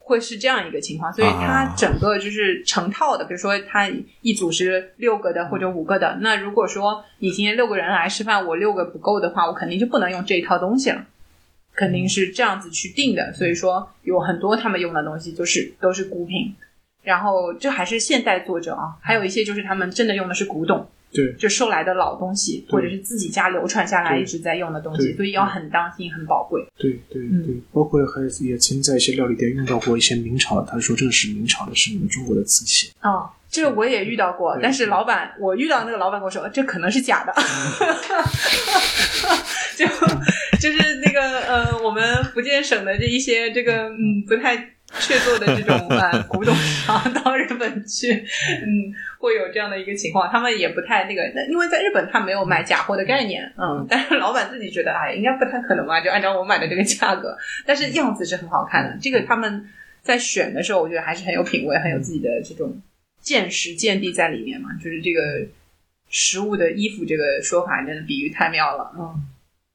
会是这样一个情况，所以它整个就是成套的。比如说，它一组是六个的或者五个的。那如果说你今天六个人来吃饭，我六个不够的话，我肯定就不能用这一套东西了，肯定是这样子去定的。所以说，有很多他们用的东西就是都是孤品，然后这还是现代作者啊，还有一些就是他们真的用的是古董。对，就收来的老东西，或者是自己家流传下来一直在用的东西，所以要很当心，很宝贵。对对对，包括还也曾在一些料理店用到过一些明朝的，他说这个是明朝的，是你们中国的瓷器。哦，这个我也遇到过，但是老板，我遇到那个老板跟我说，这可能是假的，就就是那个呃，我们福建省的这一些这个嗯不太。确做的这种呃 古董商到日本去，嗯，会有这样的一个情况，他们也不太那个，因为在日本他没有买假货的概念，嗯，但是老板自己觉得哎，应该不太可能吧，就按照我买的这个价格，但是样子是很好看的。这个他们在选的时候，我觉得还是很有品味，很有自己的这种见识见地在里面嘛。就是这个实物的衣服这个说法，真的比喻太妙了，嗯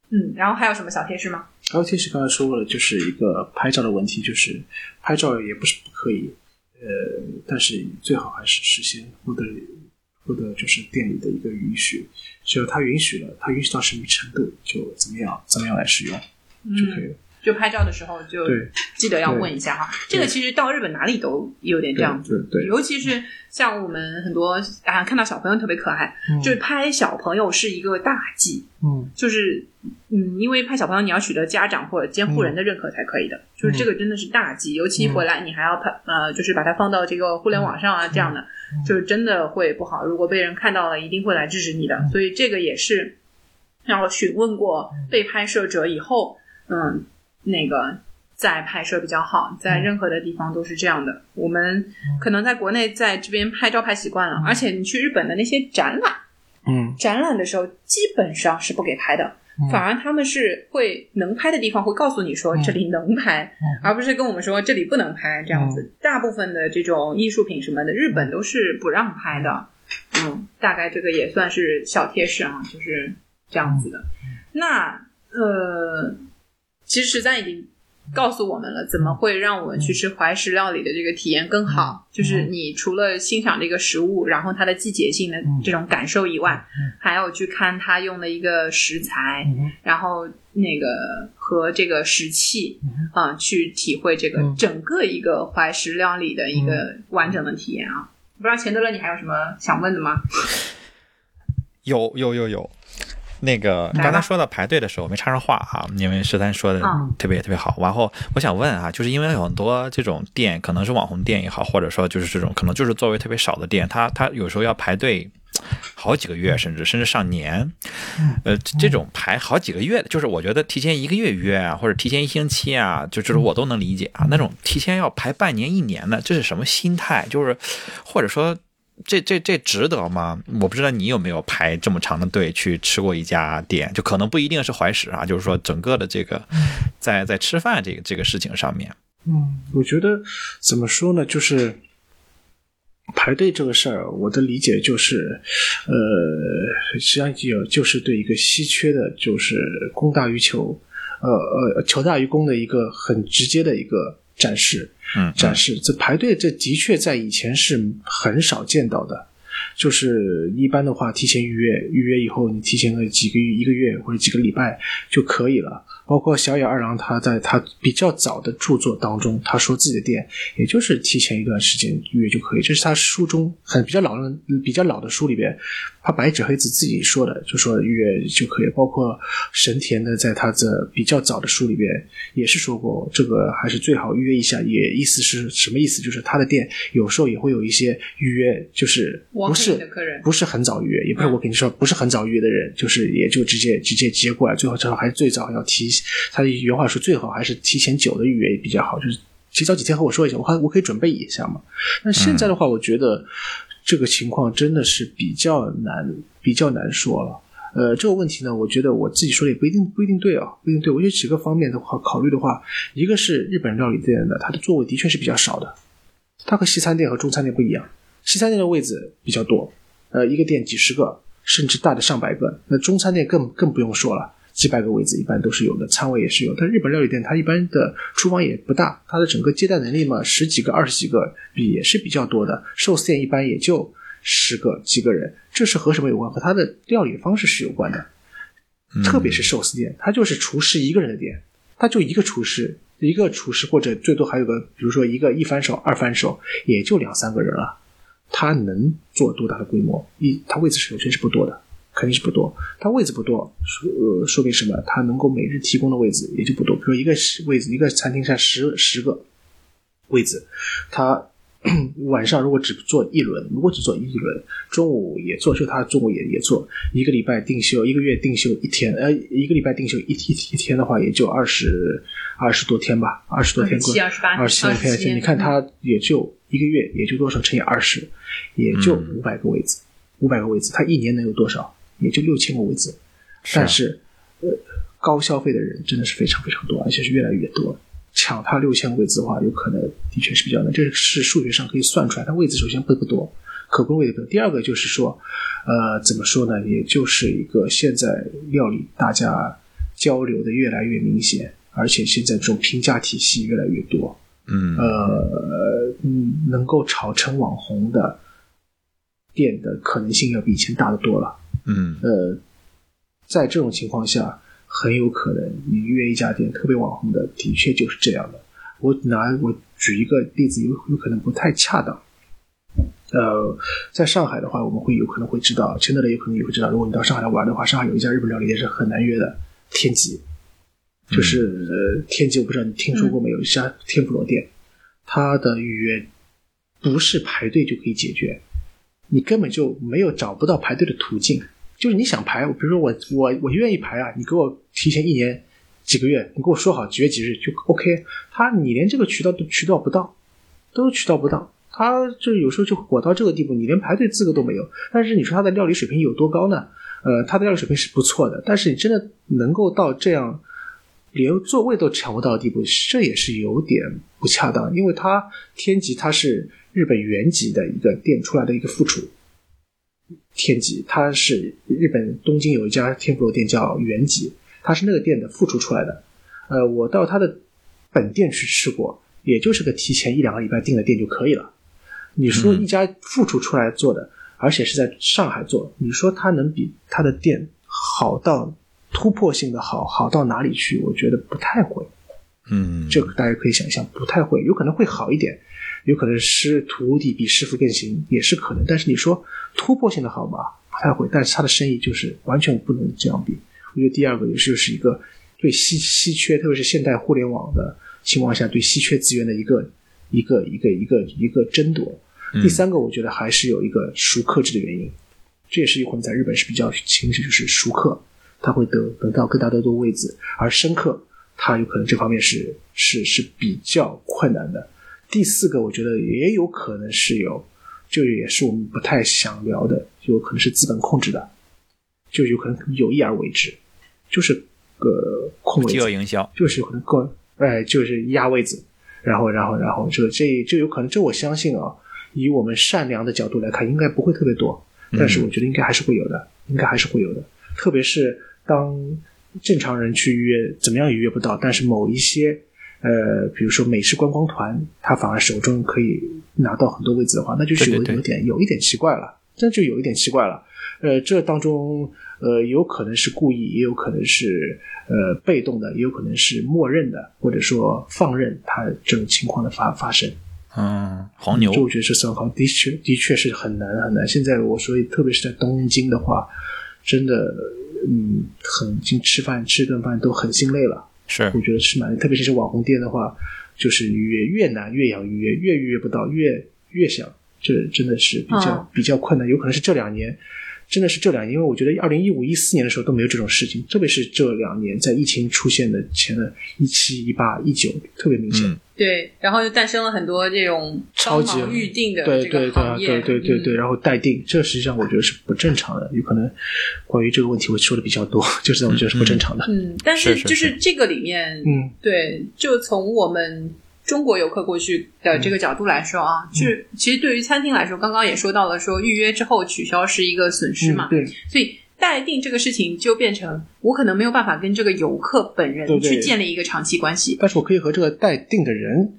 嗯。然后还有什么小贴士吗？还有贴士刚才说过了，就是一个拍照的问题，就是。拍照也不是不可以，呃，但是最好还是事先获得获得就是店里的一个允许，只要他允许了，他允许到什么程度就怎么样怎么样来使用就可以了。就拍照的时候就记得要问一下哈，这个其实到日本哪里都有点这样子，对，尤其是像我们很多啊看到小朋友特别可爱，就是拍小朋友是一个大忌，嗯，就是嗯，因为拍小朋友你要取得家长或者监护人的认可才可以的，就是这个真的是大忌，尤其回来你还要拍呃，就是把它放到这个互联网上啊这样的，就是真的会不好，如果被人看到了，一定会来制止你的，所以这个也是要询问过被拍摄者以后，嗯。那个在拍摄比较好，在任何的地方都是这样的。我们可能在国内在这边拍照拍习惯了，而且你去日本的那些展览，嗯，展览的时候基本上是不给拍的，反而他们是会能拍的地方会告诉你说这里能拍，而不是跟我们说这里不能拍这样子。大部分的这种艺术品什么的，日本都是不让拍的。嗯，大概这个也算是小贴士啊，就是这样子的。那呃。其实十三已经告诉我们了，怎么会让我们去吃怀石料理的这个体验更好？就是你除了欣赏这个食物，然后它的季节性的这种感受以外，还有去看它用的一个食材，然后那个和这个食器啊，去体会这个整个一个怀石料理的一个完整的体验啊！不知道钱德勒，你还有什么想问的吗？有有有有。那个刚才说到排队的时候，我没插上话啊，因为十三说的特别特别好。然后我想问啊，就是因为有很多这种店，可能是网红店也好，或者说就是这种可能就是座位特别少的店，他他有时候要排队好几个月，甚至甚至上年。呃，这种排好几个月的，就是我觉得提前一个月约啊，或者提前一星期啊，就就是我都能理解啊。那种提前要排半年一年的，这是什么心态？就是或者说。这这这值得吗？我不知道你有没有排这么长的队去吃过一家店，就可能不一定是怀石啊，就是说整个的这个，在在吃饭这个这个事情上面，嗯，我觉得怎么说呢，就是排队这个事儿，我的理解就是，呃，实际上就就是对一个稀缺的，就是供大于求，呃呃，求大于供的一个很直接的一个展示。嗯，展示这排队，这的确在以前是很少见到的。就是一般的话，提前预约，预约以后你提前个几个月、一个月或者几个礼拜就可以了。包括小野二郎，他在他比较早的著作当中，他说自己的店也就是提前一段时间预约就可以。这是他书中很比较老的、比较老的书里边，他白纸黑字自己说的，就说预约就可以。包括神田的，在他的比较早的书里边也是说过，这个还是最好预约一下。也意思是什么意思？就是他的店有时候也会有一些预约，就是不是不是很早预约，也不是我跟你说不是很早预约的人，就是也就直接直接直接过来，最后正好还是最早要提。他的原话说最好还是提前久的预约比较好，就是提早几天和我说一下，我还我可以准备一下嘛。那现在的话，我觉得这个情况真的是比较难，比较难说了。呃，这个问题呢，我觉得我自己说的也不一定不一定对啊，不一定对。我觉得几个方面的话考虑的话，一个是日本料理店的它的座位的确是比较少的，它和西餐店和中餐店不一样，西餐店的位置比较多，呃，一个店几十个，甚至大的上百个。那中餐店更更不用说了，几百个位子一般都是有的，餐位也是有。但日本料理店它一般的厨房也不大，它的整个接待能力嘛，十几个、二十几个也是比较多的。寿司店一般也就。十个几个人，这是和什么有关？和它的料理方式是有关的。特别是寿司店，它就是厨师一个人的店，他就一个厨师，一个厨师或者最多还有个，比如说一个一翻手、二翻手，也就两三个人了。他能做多大的规模？一，他位置首先是不多的，肯定是不多。他位置不多，说呃说明什么？他能够每日提供的位置也就不多。比如一个位置，一个餐厅上十十个位置，他。晚上如果只做一轮，如果只做一轮，中午也做，就他中午也也做，一个礼拜定休，一个月定休一天，呃，一个礼拜定休一一一天的话，也就二十二十多天吧，二十多天过，二十八二十七天，你看他也就一个月也就多少乘以二十，也就五百个位子，五百个位置，他一年能有多少？也就六千个位子，但是呃，高消费的人真的是非常非常多，而且是越来越多。抢它六千个位子的话，有可能的确是比较难，这是数学上可以算出来。它位子首先不不多，可供位子不多。第二个就是说，呃，怎么说呢？也就是一个现在料理大家交流的越来越明显，而且现在这种评价体系越来越多。嗯，呃，嗯，能够炒成网红的店的可能性要比以前大得多了。嗯，呃，在这种情况下。很有可能你预约一家店特别网红的，的确就是这样的。我拿我举一个例子，有有可能不太恰当。呃，在上海的话，我们会有可能会知道，陈德雷有可能也会知道。如果你到上海来玩的话，上海有一家日本料理店是很难约的，天吉，就是呃天吉，我不知道你听说过没有？一家天妇罗店，它的预约不是排队就可以解决，你根本就没有找不到排队的途径。就是你想排，比如说我我我愿意排啊，你给我提前一年几个月，你跟我说好几月几日就 OK。他你连这个渠道都渠道不到，都渠道不到，他就有时候就火到这个地步，你连排队资格都没有。但是你说他的料理水平有多高呢？呃，他的料理水平是不错的，但是你真的能够到这样连座位都抢不到的地步，这也是有点不恰当。因为他天吉他是日本原籍的一个店出来的一个副厨。天吉，他是日本东京有一家天妇罗店叫元吉，他是那个店的副厨出来的。呃，我到他的本店去吃过，也就是个提前一两个礼拜订的店就可以了。你说一家副厨出来做的，而且是在上海做，你说它能比它的店好到突破性的好好到哪里去？我觉得不太会。嗯，这个大家可以想象，不太会，有可能会好一点。有可能师徒弟比师傅更行，也是可能。但是你说突破性的好吗？不太会。但是他的生意就是完全不能这样比。我觉得第二个也是就是一个对稀稀缺，特别是现代互联网的情况下，对稀缺资源的一个一个一个一个一个争夺。第三个，我觉得还是有一个熟客制的原因。这也是有可能在日本是比较形式，就是熟客他会得得到更大的多位置，而生客他有可能这方面是是是比较困难的。第四个，我觉得也有可能是有，就也是我们不太想聊的，就有可能是资本控制的，就有可能有意而为之，就是个控位，饥饿营销，就是可能个哎，就是压位子，然后，然后，然后，这这这有可能，这我相信啊，以我们善良的角度来看，应该不会特别多，但是我觉得应该还是会有的，应该还是会有的，特别是当正常人去预约，怎么样也约不到，但是某一些。呃，比如说美食观光团，他反而手中可以拿到很多位置的话，那就是有有点有一点奇怪了，这就有一点奇怪了。呃，这当中呃有可能是故意，也有可能是呃被动的，也有可能是默认的，或者说放任他这种情况的发发生。嗯，黄牛，就我觉得是算好，的确的确是很难很难。现在我所以特别是在东京的话，真的嗯，很经吃饭吃顿饭都很心累了。是，我觉得是蛮，特别是这网红店的话，就是预约越难越想预约，越预约不到越越想，这真的是比较比较困难。有可能是这两年真的是这两年，因为我觉得二零一五一四年的时候都没有这种事情，特别是这两年在疫情出现的前的一七一八一九特别明显。嗯对，然后就诞生了很多这种超级预定的这对对对啊个行业，对对对对，嗯。然后待定，这实际上我觉得是不正常的，有可能关于这个问题我说的比较多，就是我觉得是不正常的。嗯，但是就是这个里面，嗯，对，就从我们中国游客过去的这个角度来说啊，就是其实对于餐厅来说，刚刚也说到了，说预约之后取消是一个损失嘛，嗯对。所以待定这个事情就变成我可能没有办法跟这个游客本人去建立一个长期关系，但是我可以和这个待定的人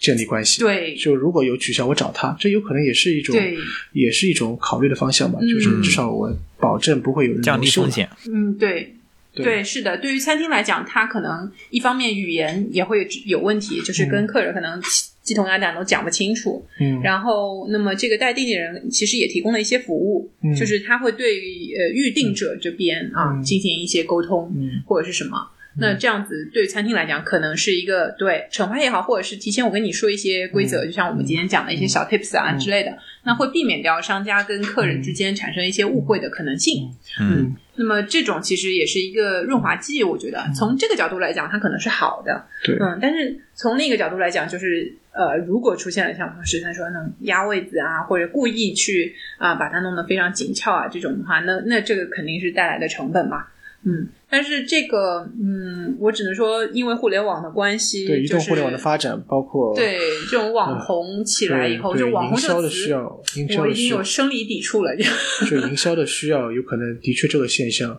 建立关系。对就如果有取消，我找他，这有可能也是一种，对，也是一种考虑的方向吧。嗯就是至少我保证不会有人降低风险。嗯，对。对对，是的。对于餐厅来讲，它可能一方面语言也会有问题，就是跟客人可能鸡同鸭讲都讲不清楚。嗯，然后，那么这个带定的人其实也提供了一些服务，嗯就是他会对于呃预定者这边啊、嗯进行一些沟通，嗯或者是什么。那这样子对餐厅来讲，可能是一个对惩罚也好，或者是提前我跟你说一些规则，就像我们今天讲的一些小 tips 啊、嗯之类的，那会避免掉商家跟客人之间产生一些误会的可能性。嗯。那么这种其实也是一个润滑剂，我觉得从这个角度来讲，它可能是好的。对，嗯，但是从另一个角度来讲，就是呃，如果出现了像十三说那种压位子啊，或者故意去啊、把它弄得非常紧俏啊这种的话，那那这个肯定是带来的成本嘛。嗯，但是这个嗯，我只能说，因为互联网的关系，对移动互联网的发展，包括对这种网红起来以后，对就网红营销的这个词需要，营销我已经的需要，有生理抵触了。就 就营销的需要，有可能的确这个现象，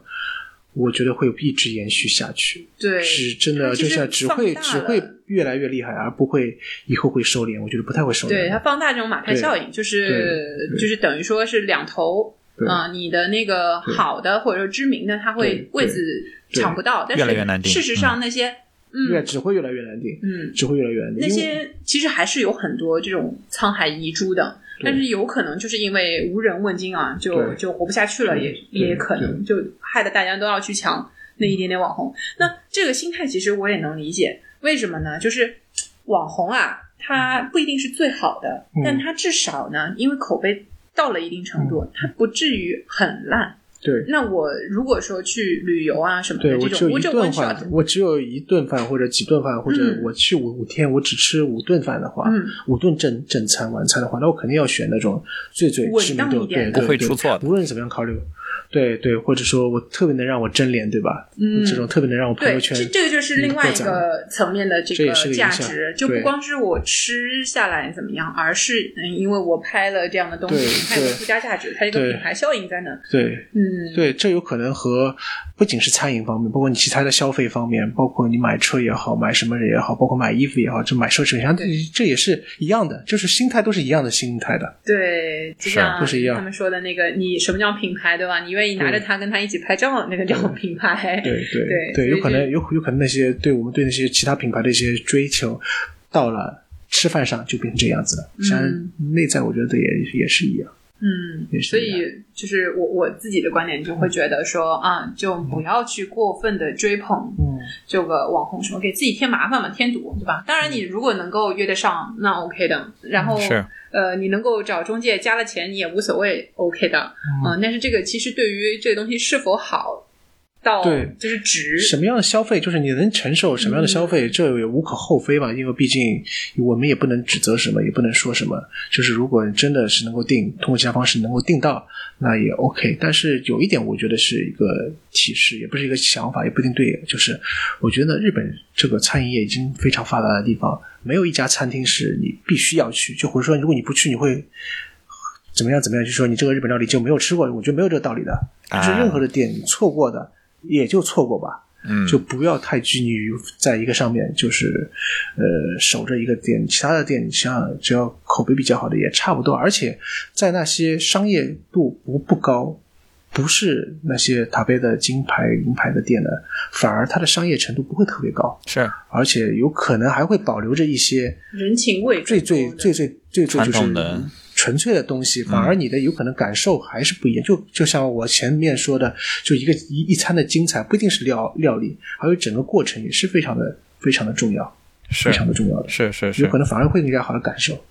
我觉得会一直延续下去。对，是真的，就像只会只会越来越厉害，而不会以后会收敛。我觉得不太会收敛。对它放大这种马太效应，就是就是等于说是两头。对啊、你的那个好的或者说知名的，它会对位置抢不到，但越来越难定是事实上那些越嗯只会越来越难定，嗯只会越来越难定。那些其实还是有很多这种沧海遗珠的，但是有可能就是因为无人问津啊，就就活不下去了，也对也可能就害得大家都要去抢那一点点网红。那这个心态其实我也能理解，为什么呢？就是网红啊，他不一定是最好的，嗯但他至少呢，因为口碑到了一定程度，它不至于很烂。对。那我如果说去旅游啊什么对的这种，我只有一我就顿饭，我只有一顿饭或者几顿饭，或者嗯。我去五五天，我只吃五顿饭的话，嗯。五顿正正餐晚餐的话，那我肯定要选那种最最稳知名度，当一点的对对不会对出错的无论怎么样考虑，对对，或者说我特别能让我争脸，对吧？嗯这种特别能让我朋友对，圈这这个就是另外一个层面的这个价值，就不光是我吃下来怎么样，而是嗯，因为我拍了这样的东西，它有个附加价值，它有个品牌效应在那。对嗯，对，这有可能和不仅是餐饮方面，包括你其他的消费方面，包括你买车也好，买什么也好，包括买衣服也好，就买奢侈品，像这这也是一样的，就是心态都是一样的心态的。对，就是像都是一样他们说的那个，你什么叫品牌，对吧？你愿意拿着它跟它一起拍照，那个叫品牌。对对对对，有可能有有可能那些对我们对那些其他品牌的一些追求，到了吃饭上就变成这样子了。像内在，我觉得也也是一样。嗯所以就是我我自己的观点就会觉得说啊，就不要去过分的追捧嗯，这个网红什么，给自己添麻烦嘛，添堵，对吧？当然，你如果能够约得上，那 OK 的。然后是呃，你能够找中介加了钱，你也无所谓，OK 的。嗯、但是这个其实对于这个东西是否好到对就是值，什么样的消费，就是你能承受什么样的消费，这也无可厚非吧。因为毕竟我们也不能指责什么，也不能说什么。就是如果真的是能够定，通过其他方式能够定到，那也 OK。但是有一点，我觉得是一个提示，也不是一个想法，也不一定对。就是我觉得日本这个餐饮业已经非常发达的地方，没有一家餐厅是你必须要去，就或者说如果你不去，你会。怎么样？怎么样？就说你这个日本料理就没有吃过，我觉得没有这个道理的。就是任何的店，你错过的也就错过吧。嗯，就不要太拘泥于在一个上面，就是呃守着一个店，其他的店像只要口碑比较好的也差不多，而且在那些商业度不不高，不是那些塔贝的金牌银牌的店呢，反而它的商业程度不会特别高，是。而且有可能还会保留着一些人情味最最最最最最传就是统的纯粹的东西，反而你的有可能感受还是不一样。就就像我前面说的，就一个一一餐的精彩，不一定是料料理，还有整个过程也是非常的非常的重要，是非常的重要的，是是是有可能反而会更加好的感受。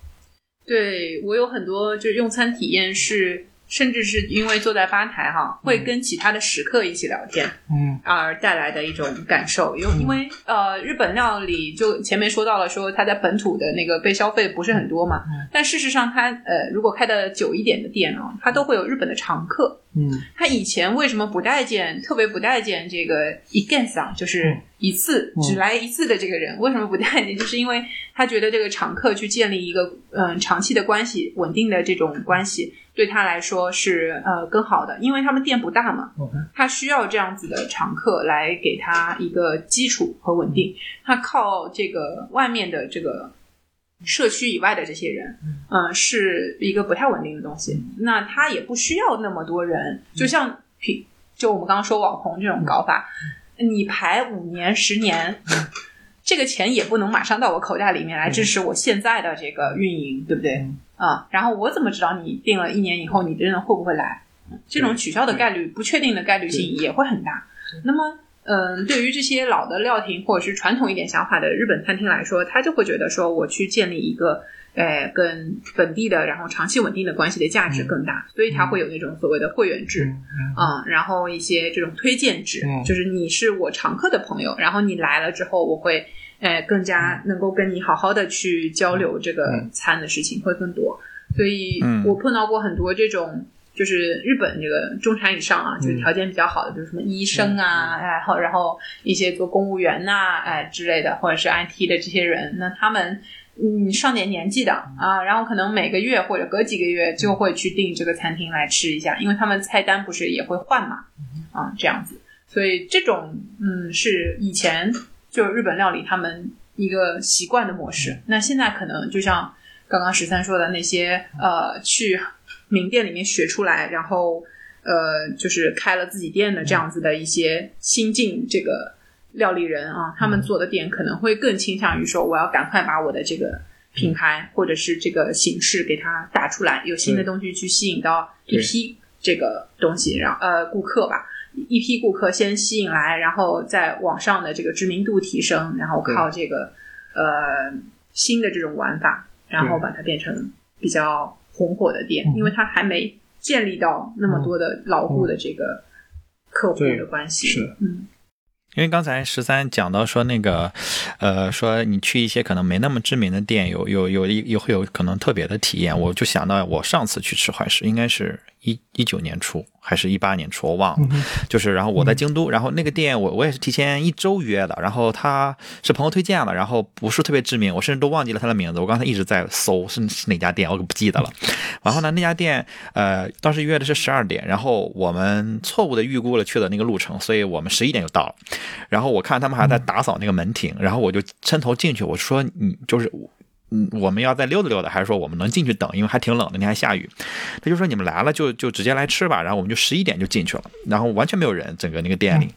对我有很多就是用餐体验是甚至是因为坐在吧台哈，会跟其他的食客一起聊天，嗯而带来的一种感受。因因为呃，日本料理就前面说到了，说它在本土的那个被消费不是很多嘛，但事实上它呃，如果开的久一点的店啊，它都会有日本的常客。嗯他以前为什么不待见，特别不待见这个一 g 桑，就是一次、嗯只来一次的这个人？为什么不待见？就是因为他觉得这个常客去建立一个嗯长期的关系、稳定的这种关系，对他来说是呃更好的，因为他们店不大嘛，他需要这样子的常客来给他一个基础和稳定。他靠这个外面的这个社区以外的这些人，嗯、是一个不太稳定的东西。那他也不需要那么多人，就像平就我们刚刚说网红这种搞法，你排五年、十年。这个钱也不能马上到我口袋里面来支持我现在的这个运营，对不对？嗯啊，然后我怎么知道你定了一年以后你真的会不会来？这种取消的概率、不确定的概率性也会很大。那么，嗯，对于这些老的料亭或者是传统一点想法的日本餐厅来说，他就会觉得说，我去建立一个，呃，跟本地的然后长期稳定的关系的价值更大，所以他会有那种所谓的会员制。嗯啊、然后一些这种推荐制，嗯就是你是我常客的朋友，然后你来了之后，我会呃更加能够跟你好好的去交流这个嗯餐的事情会更多，所以嗯我碰到过很多这种。就是日本这个中产以上啊，就是嗯条件比较好的，就是什么医生啊，哎，然后然后一些做公务员呐、哎之类的，或者是 IT 的这些人，那他们嗯上点年纪的啊，然后可能每个月或者隔几个月就会去订这个餐厅来吃一下，因为他们菜单不是也会换嘛，啊这样子，所以这种嗯是以前就是日本料理他们一个习惯的模式，那现在可能就像刚刚十三说的那些呃去名店里面学出来，然后呃就是开了自己店的这样子的一些新进这个料理人啊，他们做的店可能会更倾向于说，我要赶快把我的这个品牌或者是这个形式给它打出来，有新的东西去吸引到一批这个东西，然后呃顾客吧。一批顾客先吸引来，然后在网上的这个知名度提升，然后靠这个呃新的这种玩法，然后把它变成比较红火的店，嗯。因为它还没建立到那么多的牢固的这个客户的关系。是。嗯因为刚才十三讲到说那个，呃，说你去一些可能没那么知名的店，有有有一有会有可能特别的体验，我就想到我上次去吃怀石，应该是一一九年初。还是一八年初，我忘了。就是然后我在京都，然后那个店我我也是提前一周约的，然后他是朋友推荐的，然后不是特别知名，我甚至都忘记了他的名字，我刚才一直在搜是是哪家店，我可不记得了。然后呢，那家店呃当时约的是十二点，然后我们错误的预估了去的那个路程，所以我们十一点就到了。然后我看他们还在打扫那个门庭，然后我就伸头进去，我说你就是。嗯，我们要再溜达溜达，还是说我们能进去等？因为还挺冷的，那还下雨。他就说你们来了就就直接来吃吧。然后我们就十一点就进去了，然后完全没有人，整个那个店里。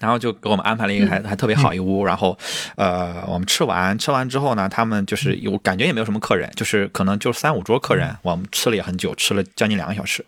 然后就给我们安排了一个还还特别好一屋，然后呃，我们吃完吃完之后呢，他们就是有感觉也没有什么客人，就是可能就三五桌客人，我们吃了也很久，吃了将近两个小时。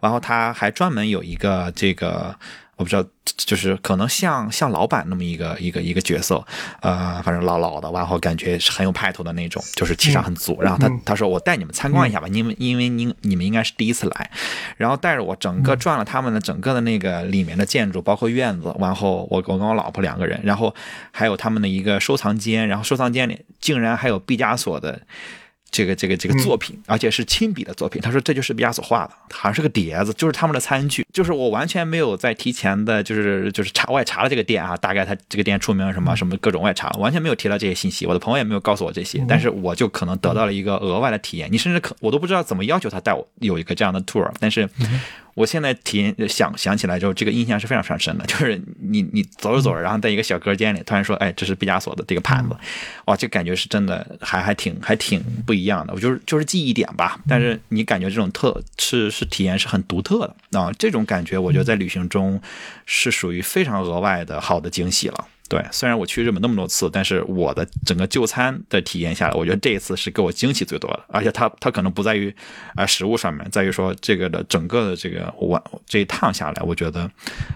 然后他还专门有一个这个。我不知道，就是可能像像老板那么一个一个一个角色，呃，反正老老的，然后感觉是很有派头的那种，就是气场很足。然后他他说我带你们参观一下吧，因为因为您你们应该是第一次来，然后带着我整个转了他们的整个的那个里面的建筑，包括院子，然后我我跟我老婆两个人，然后还有他们的一个收藏间，然后收藏间里竟然还有毕加索的。这个这个这个作品，而且是亲笔的作品。他说这就是毕加索画的，好像是个碟子，就是他们的餐具。就是我完全没有在提前的，就是就是查，我也查了这个店啊，大概他这个店出名什么什么各种，我也查了，完全没有提到这些信息。我的朋友也没有告诉我这些，但是我就可能得到了一个额外的体验。你甚至可我都不知道怎么要求他带我有一个这样的 tour，但是我现在体验想想起来之后，这个印象是非常非常深的。就是你你走着走着，然后在一个小隔间里，突然说，哎，这是毕加索的这个盘子，哇，这感觉是真的还还挺还挺不一样的。我就是就是记忆点吧，但是你感觉这种特是是体验是很独特的啊，这种感觉我觉得在旅行中是属于非常额外的好的惊喜了。对，虽然我去日本那么多次，但是我的整个就餐的体验下来，我觉得这一次是给我惊喜最多的。而且它它可能不在于啊、食物上面，在于说这个的整个的这个我这一趟下来，我觉得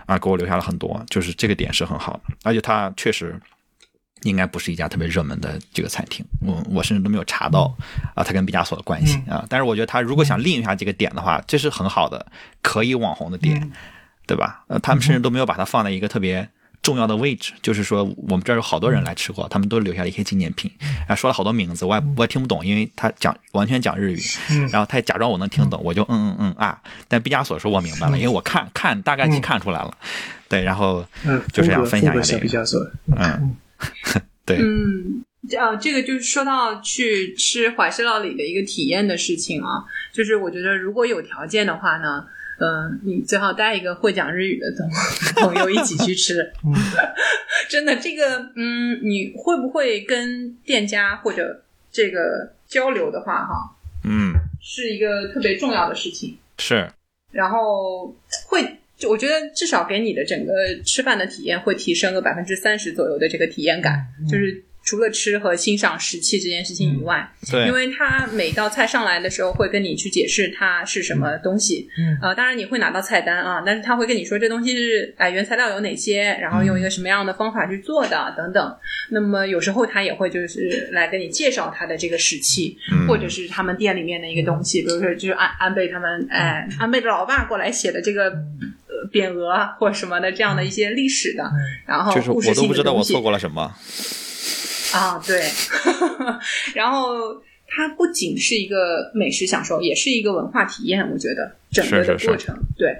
啊给我留下了很多，就是这个点是很好的，而且它确实。应该不是一家特别热门的这个餐厅。我我甚至都没有查到啊，它跟毕加索的关系啊。但是我觉得他如果想利用一下这个点的话，这是很好的可以网红的点，对吧？呃，他们甚至都没有把它放在一个特别。重要的位置，就是说我们这儿有好多人来吃过，他们都留下了一些纪念品，啊，说了好多名字，我也我也听不懂，因为他讲完全讲日语，然后他也假装我能听懂，我就嗯嗯嗯啊，但毕加索说我明白了，因为我看看大概看出来了，对，然后就是想分享一下毕加索，嗯，对，嗯，啊，这个就是说到去吃怀石料理的一个体验的事情啊，就是我觉得如果有条件的话呢。嗯，你最好带一个会讲日语的朋 朋友一起去吃。真的，这个嗯，你会不会跟店家或者这个交流的话，哈，嗯，是一个特别重要的事情。是，然后会，我觉得至少给你的整个吃饭的体验会提升个百分之三十左右的这个体验感，就是。除了吃和欣赏食器这件事情以外，对，因为他每道菜上来的时候会跟你去解释它是什么东西，嗯，呃，当然你会拿到菜单啊，但是他会跟你说这东西是哎原材料有哪些，然后用一个什么样的方法去做的等等。那么有时候他也会就是来跟你介绍他的这个食器，或者是他们店里面的一个东西，比如说就是安安倍他们哎安倍的老爸过来写的这个呃匾额或什么的这样的一些历史的，然后就是我都不知道我错过了什么。啊，对，然后它不仅是一个美食享受，也是一个文化体验。我觉得整个的过程，对，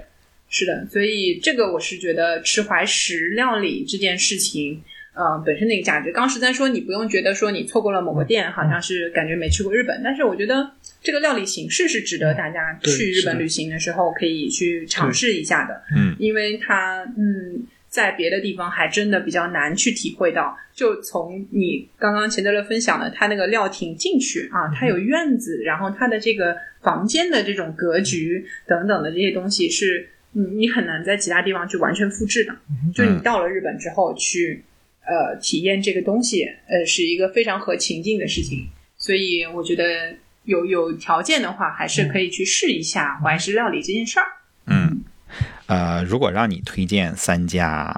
是的。所以这个我是觉得吃怀石料理这件事情，呃，本身的一个价值。刚十三说你不用觉得说你错过了某个店，好像是感觉没去过日本，但是我觉得这个料理形式是值得大家去日本旅行的时候可以去尝试一下的。嗯，因为它，嗯。在别的地方还真的比较难去体会到，就从你刚刚钱德勒分享的他那个料亭进去啊，他有院子，然后他的这个房间的这种格局等等的这些东西，是你你很难在其他地方去完全复制的。就你到了日本之后去呃体验这个东西，呃是一个非常合情境的事情。所以我觉得有有条件的话，还是可以去试一下怀石料理这件事儿。嗯。呃，如果让你推荐三家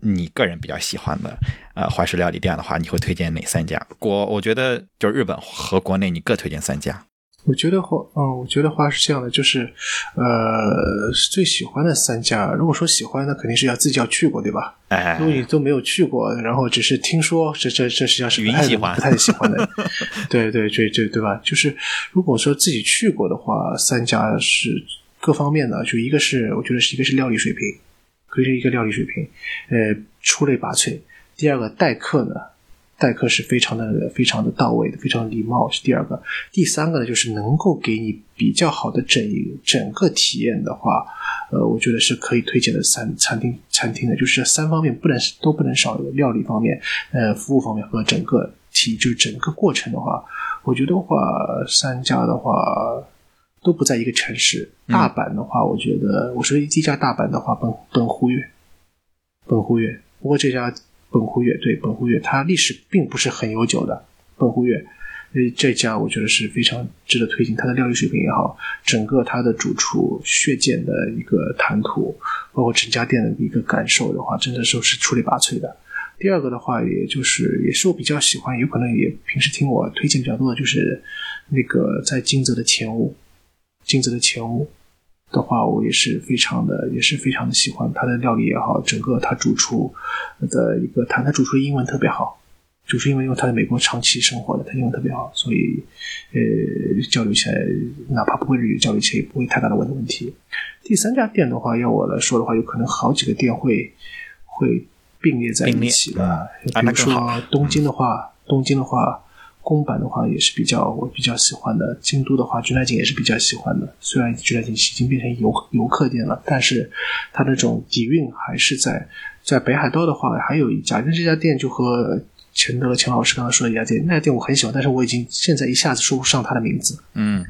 你个人比较喜欢的呃怀石料理店的话，你会推荐哪三家？国我觉得就是日本和国内你各推荐三家。我觉得话，嗯，我觉得话是这样的，就是呃最喜欢的三家，如果说喜欢，那肯定是要自己要去过，对吧？哎，如果你都没有去过，然后只是听说，这这这实际上是不太不太喜欢的。对对对对对吧？就是如果说自己去过的话，三家是。各方面的，就一个是我觉得是一个是料理水平，可以是一个料理水平，呃，出类拔萃。第二个待客呢，待客是非常的非常的到位的，非常礼貌是第二个。第三个呢，就是能够给你比较好的整一整个体验的话，呃，我觉得是可以推荐的三餐厅餐厅的，就是三方面不能都不能少的，料理方面、呃，服务方面和整个体就是整个过程的话，我觉得话三家的话。都不在一个城市。大阪的话，我觉得我说第一家大阪的话，本本户月，本户月。不过这家本户月对本户月，它历史并不是很悠久的。本户月，呃，这家我觉得是非常值得推荐。它的料理水平也好，整个它的主厨血溅的一个谈吐，包括整家店的一个感受的话，真的说是出类拔萃的。第二个的话，也就是也是我比较喜欢，有可能也平时听我推荐比较多的，就是那个在金泽的前屋。金子的前屋的话，我也是非常的，也是非常的喜欢他的料理也好，整个他主厨的一个谈，他主厨的英文特别好，主厨因为因为他在美国长期生活的，他英文特别好，所以呃交流起来，哪怕不会日语，交流起来也不会太大的问问题。第三家店的话，要我来说的话，有可能好几个店会会并列在一起的，比如说东京的话，东京的话。公版的话也是比较我比较喜欢的，京都的话，菊乃井也是比较喜欢的。虽然菊乃井已经变成游游客店了，但是它那种底蕴还是在。在北海道的话，还有一家，那这家店就和钱德勒钱老师刚刚说的一家店，那家店我很喜欢，但是我已经现在一下子说不上它的名字，嗯，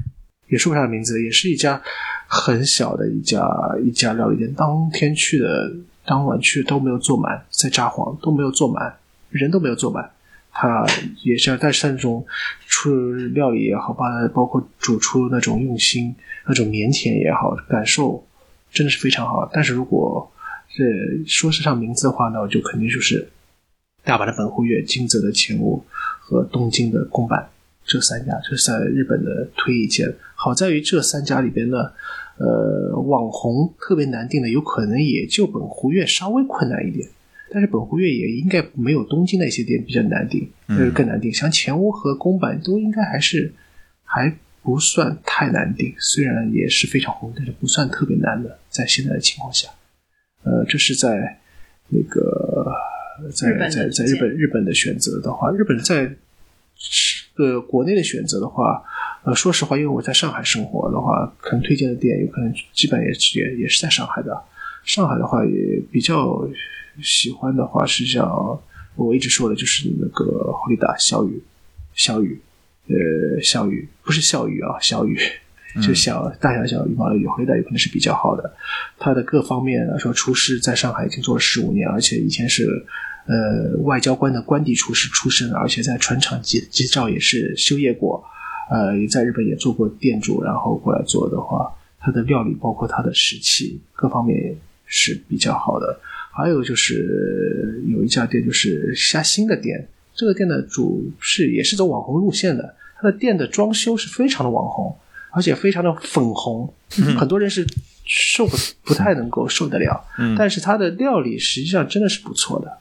也说不上的名字，也是一家很小的一家一家料理店。当天去的，当晚去都没有坐满，在札幌都没有坐满，人都没有坐满。他也是，但是那种出料理也好，包包括煮出那种用心、那种腼腆也好，感受真的是非常好。但是如果这说是上名字的话，那我就肯定就是大阪的本户月、金泽的前屋和东京的宫坂这三家，这是在日本的推一界。好在于这三家里边呢，呃，网红特别难定的，有可能也就本户月稍微困难一点。但是本户越也应该没有东京那些店比较难订，就是，更难订。像前屋和宫坂都应该还是还不算太难订，虽然也是非常红，但是不算特别难的，在现在的情况下。呃，这是在那个在在在日本日本的选择的话，日本在呃国内的选择的话，呃，说实话，因为我在上海生活的话，可能推荐的店有可能基本也也也是在上海的。上海的话也比较。喜欢的话是像我一直说的，就是那个霍利达小雨，小雨，呃，小雨不是小雨啊，小雨，就小大小小羽毛的雨，霍利达有可能是比较好的。他的各方面来说，厨师在上海已经做了十五年，而且以前是呃外交官的官邸厨师出身，而且在船厂机机照也是修业过，呃，也在日本也做过店主，然后过来做的话，他的料理包括他的食器各方面是比较好的。还有就是有一家店，就是虾新的店。这个店的主是也是走网红路线的，它的店的装修是非常的网红，而且非常的粉红，很多人是受不不太能够受得了。但是它的料理实际上真的是不错的。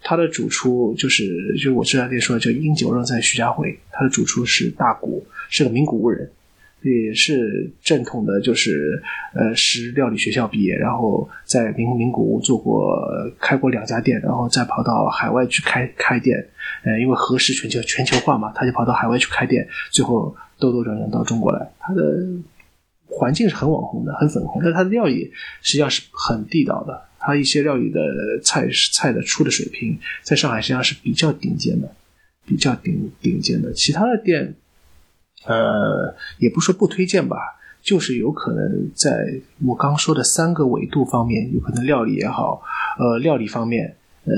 它的主厨就是就我这家店说的叫英九让在徐家汇，他的主厨是大谷，是个名古屋人。也是正统的，就是呃，食料理学校毕业，然后在名名古屋做过开过两家店，然后再跑到海外去开开店。呃，因为合适全球全球化嘛，他就跑到海外去开店，最后兜兜转转到中国来。他的环境是很网红的，很粉红，但他的料理实际上是很地道的。他一些料理的菜菜的出的水平，在上海实际上是比较顶尖的，比较顶顶尖的。其他的店。呃，也不说不推荐吧，就是有可能在我刚说的三个维度方面，有可能料理也好，呃，料理方面，呃，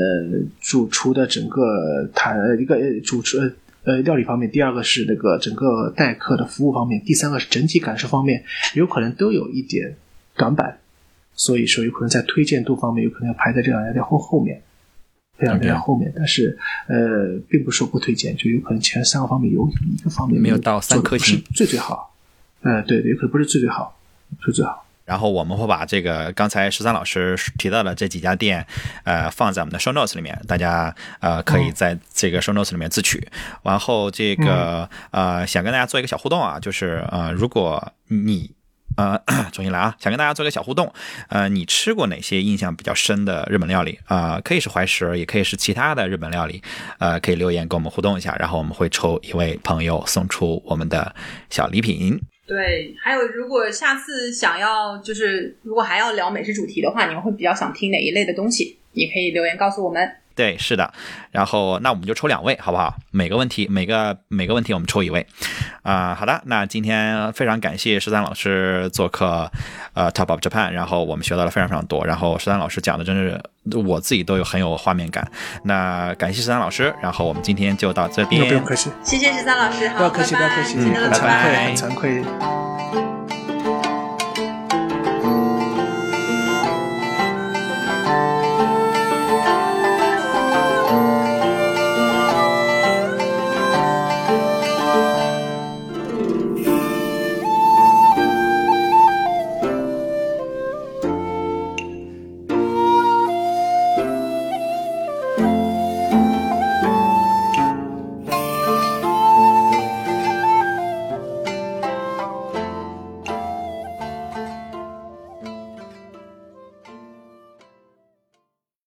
主厨的整个谈一个主厨呃料理方面，第二个是那个整个待客的服务方面，第三个是整体感受方面，有可能都有一点短板，所以说有可能在推荐度方面，有可能要排在这两家店后后面。这样在后面，但是呃，并不是说不推荐，就有可能前三个方面有一个方面没有到三颗星，最最好。呃，对对，有可能不是最最好，是最好。然后我们会把这个刚才十三老师提到的这几家店，呃，放在我们的 show notes 里面，大家呃可以在这个 show notes 里面自取。然后这个呃，想跟大家做一个小互动啊，就是呃，如果你。呃，重新来啊！想跟大家做个小互动。呃，你吃过哪些印象比较深的日本料理啊？可以是怀石，也可以是其他的日本料理。呃，可以留言跟我们互动一下，然后我们会抽一位朋友送出我们的小礼品。对，还有如果下次想要就是如果还要聊美食主题的话，你们会比较想听哪一类的东西？也可以留言告诉我们。对，是的，然后那我们就抽两位，好不好？每个问题，每个每个问题我们抽一位，啊，好的，那今天非常感谢十三老师做客，呃，Top of Japan，然后我们学到了非常非常多，然后十三老师讲的真是我自己都有很有画面感，那感谢十三老师，然后我们今天就到这边，不用客气，谢谢十三老师，不要客气，不要客气，嗯，很惭愧，很惭愧。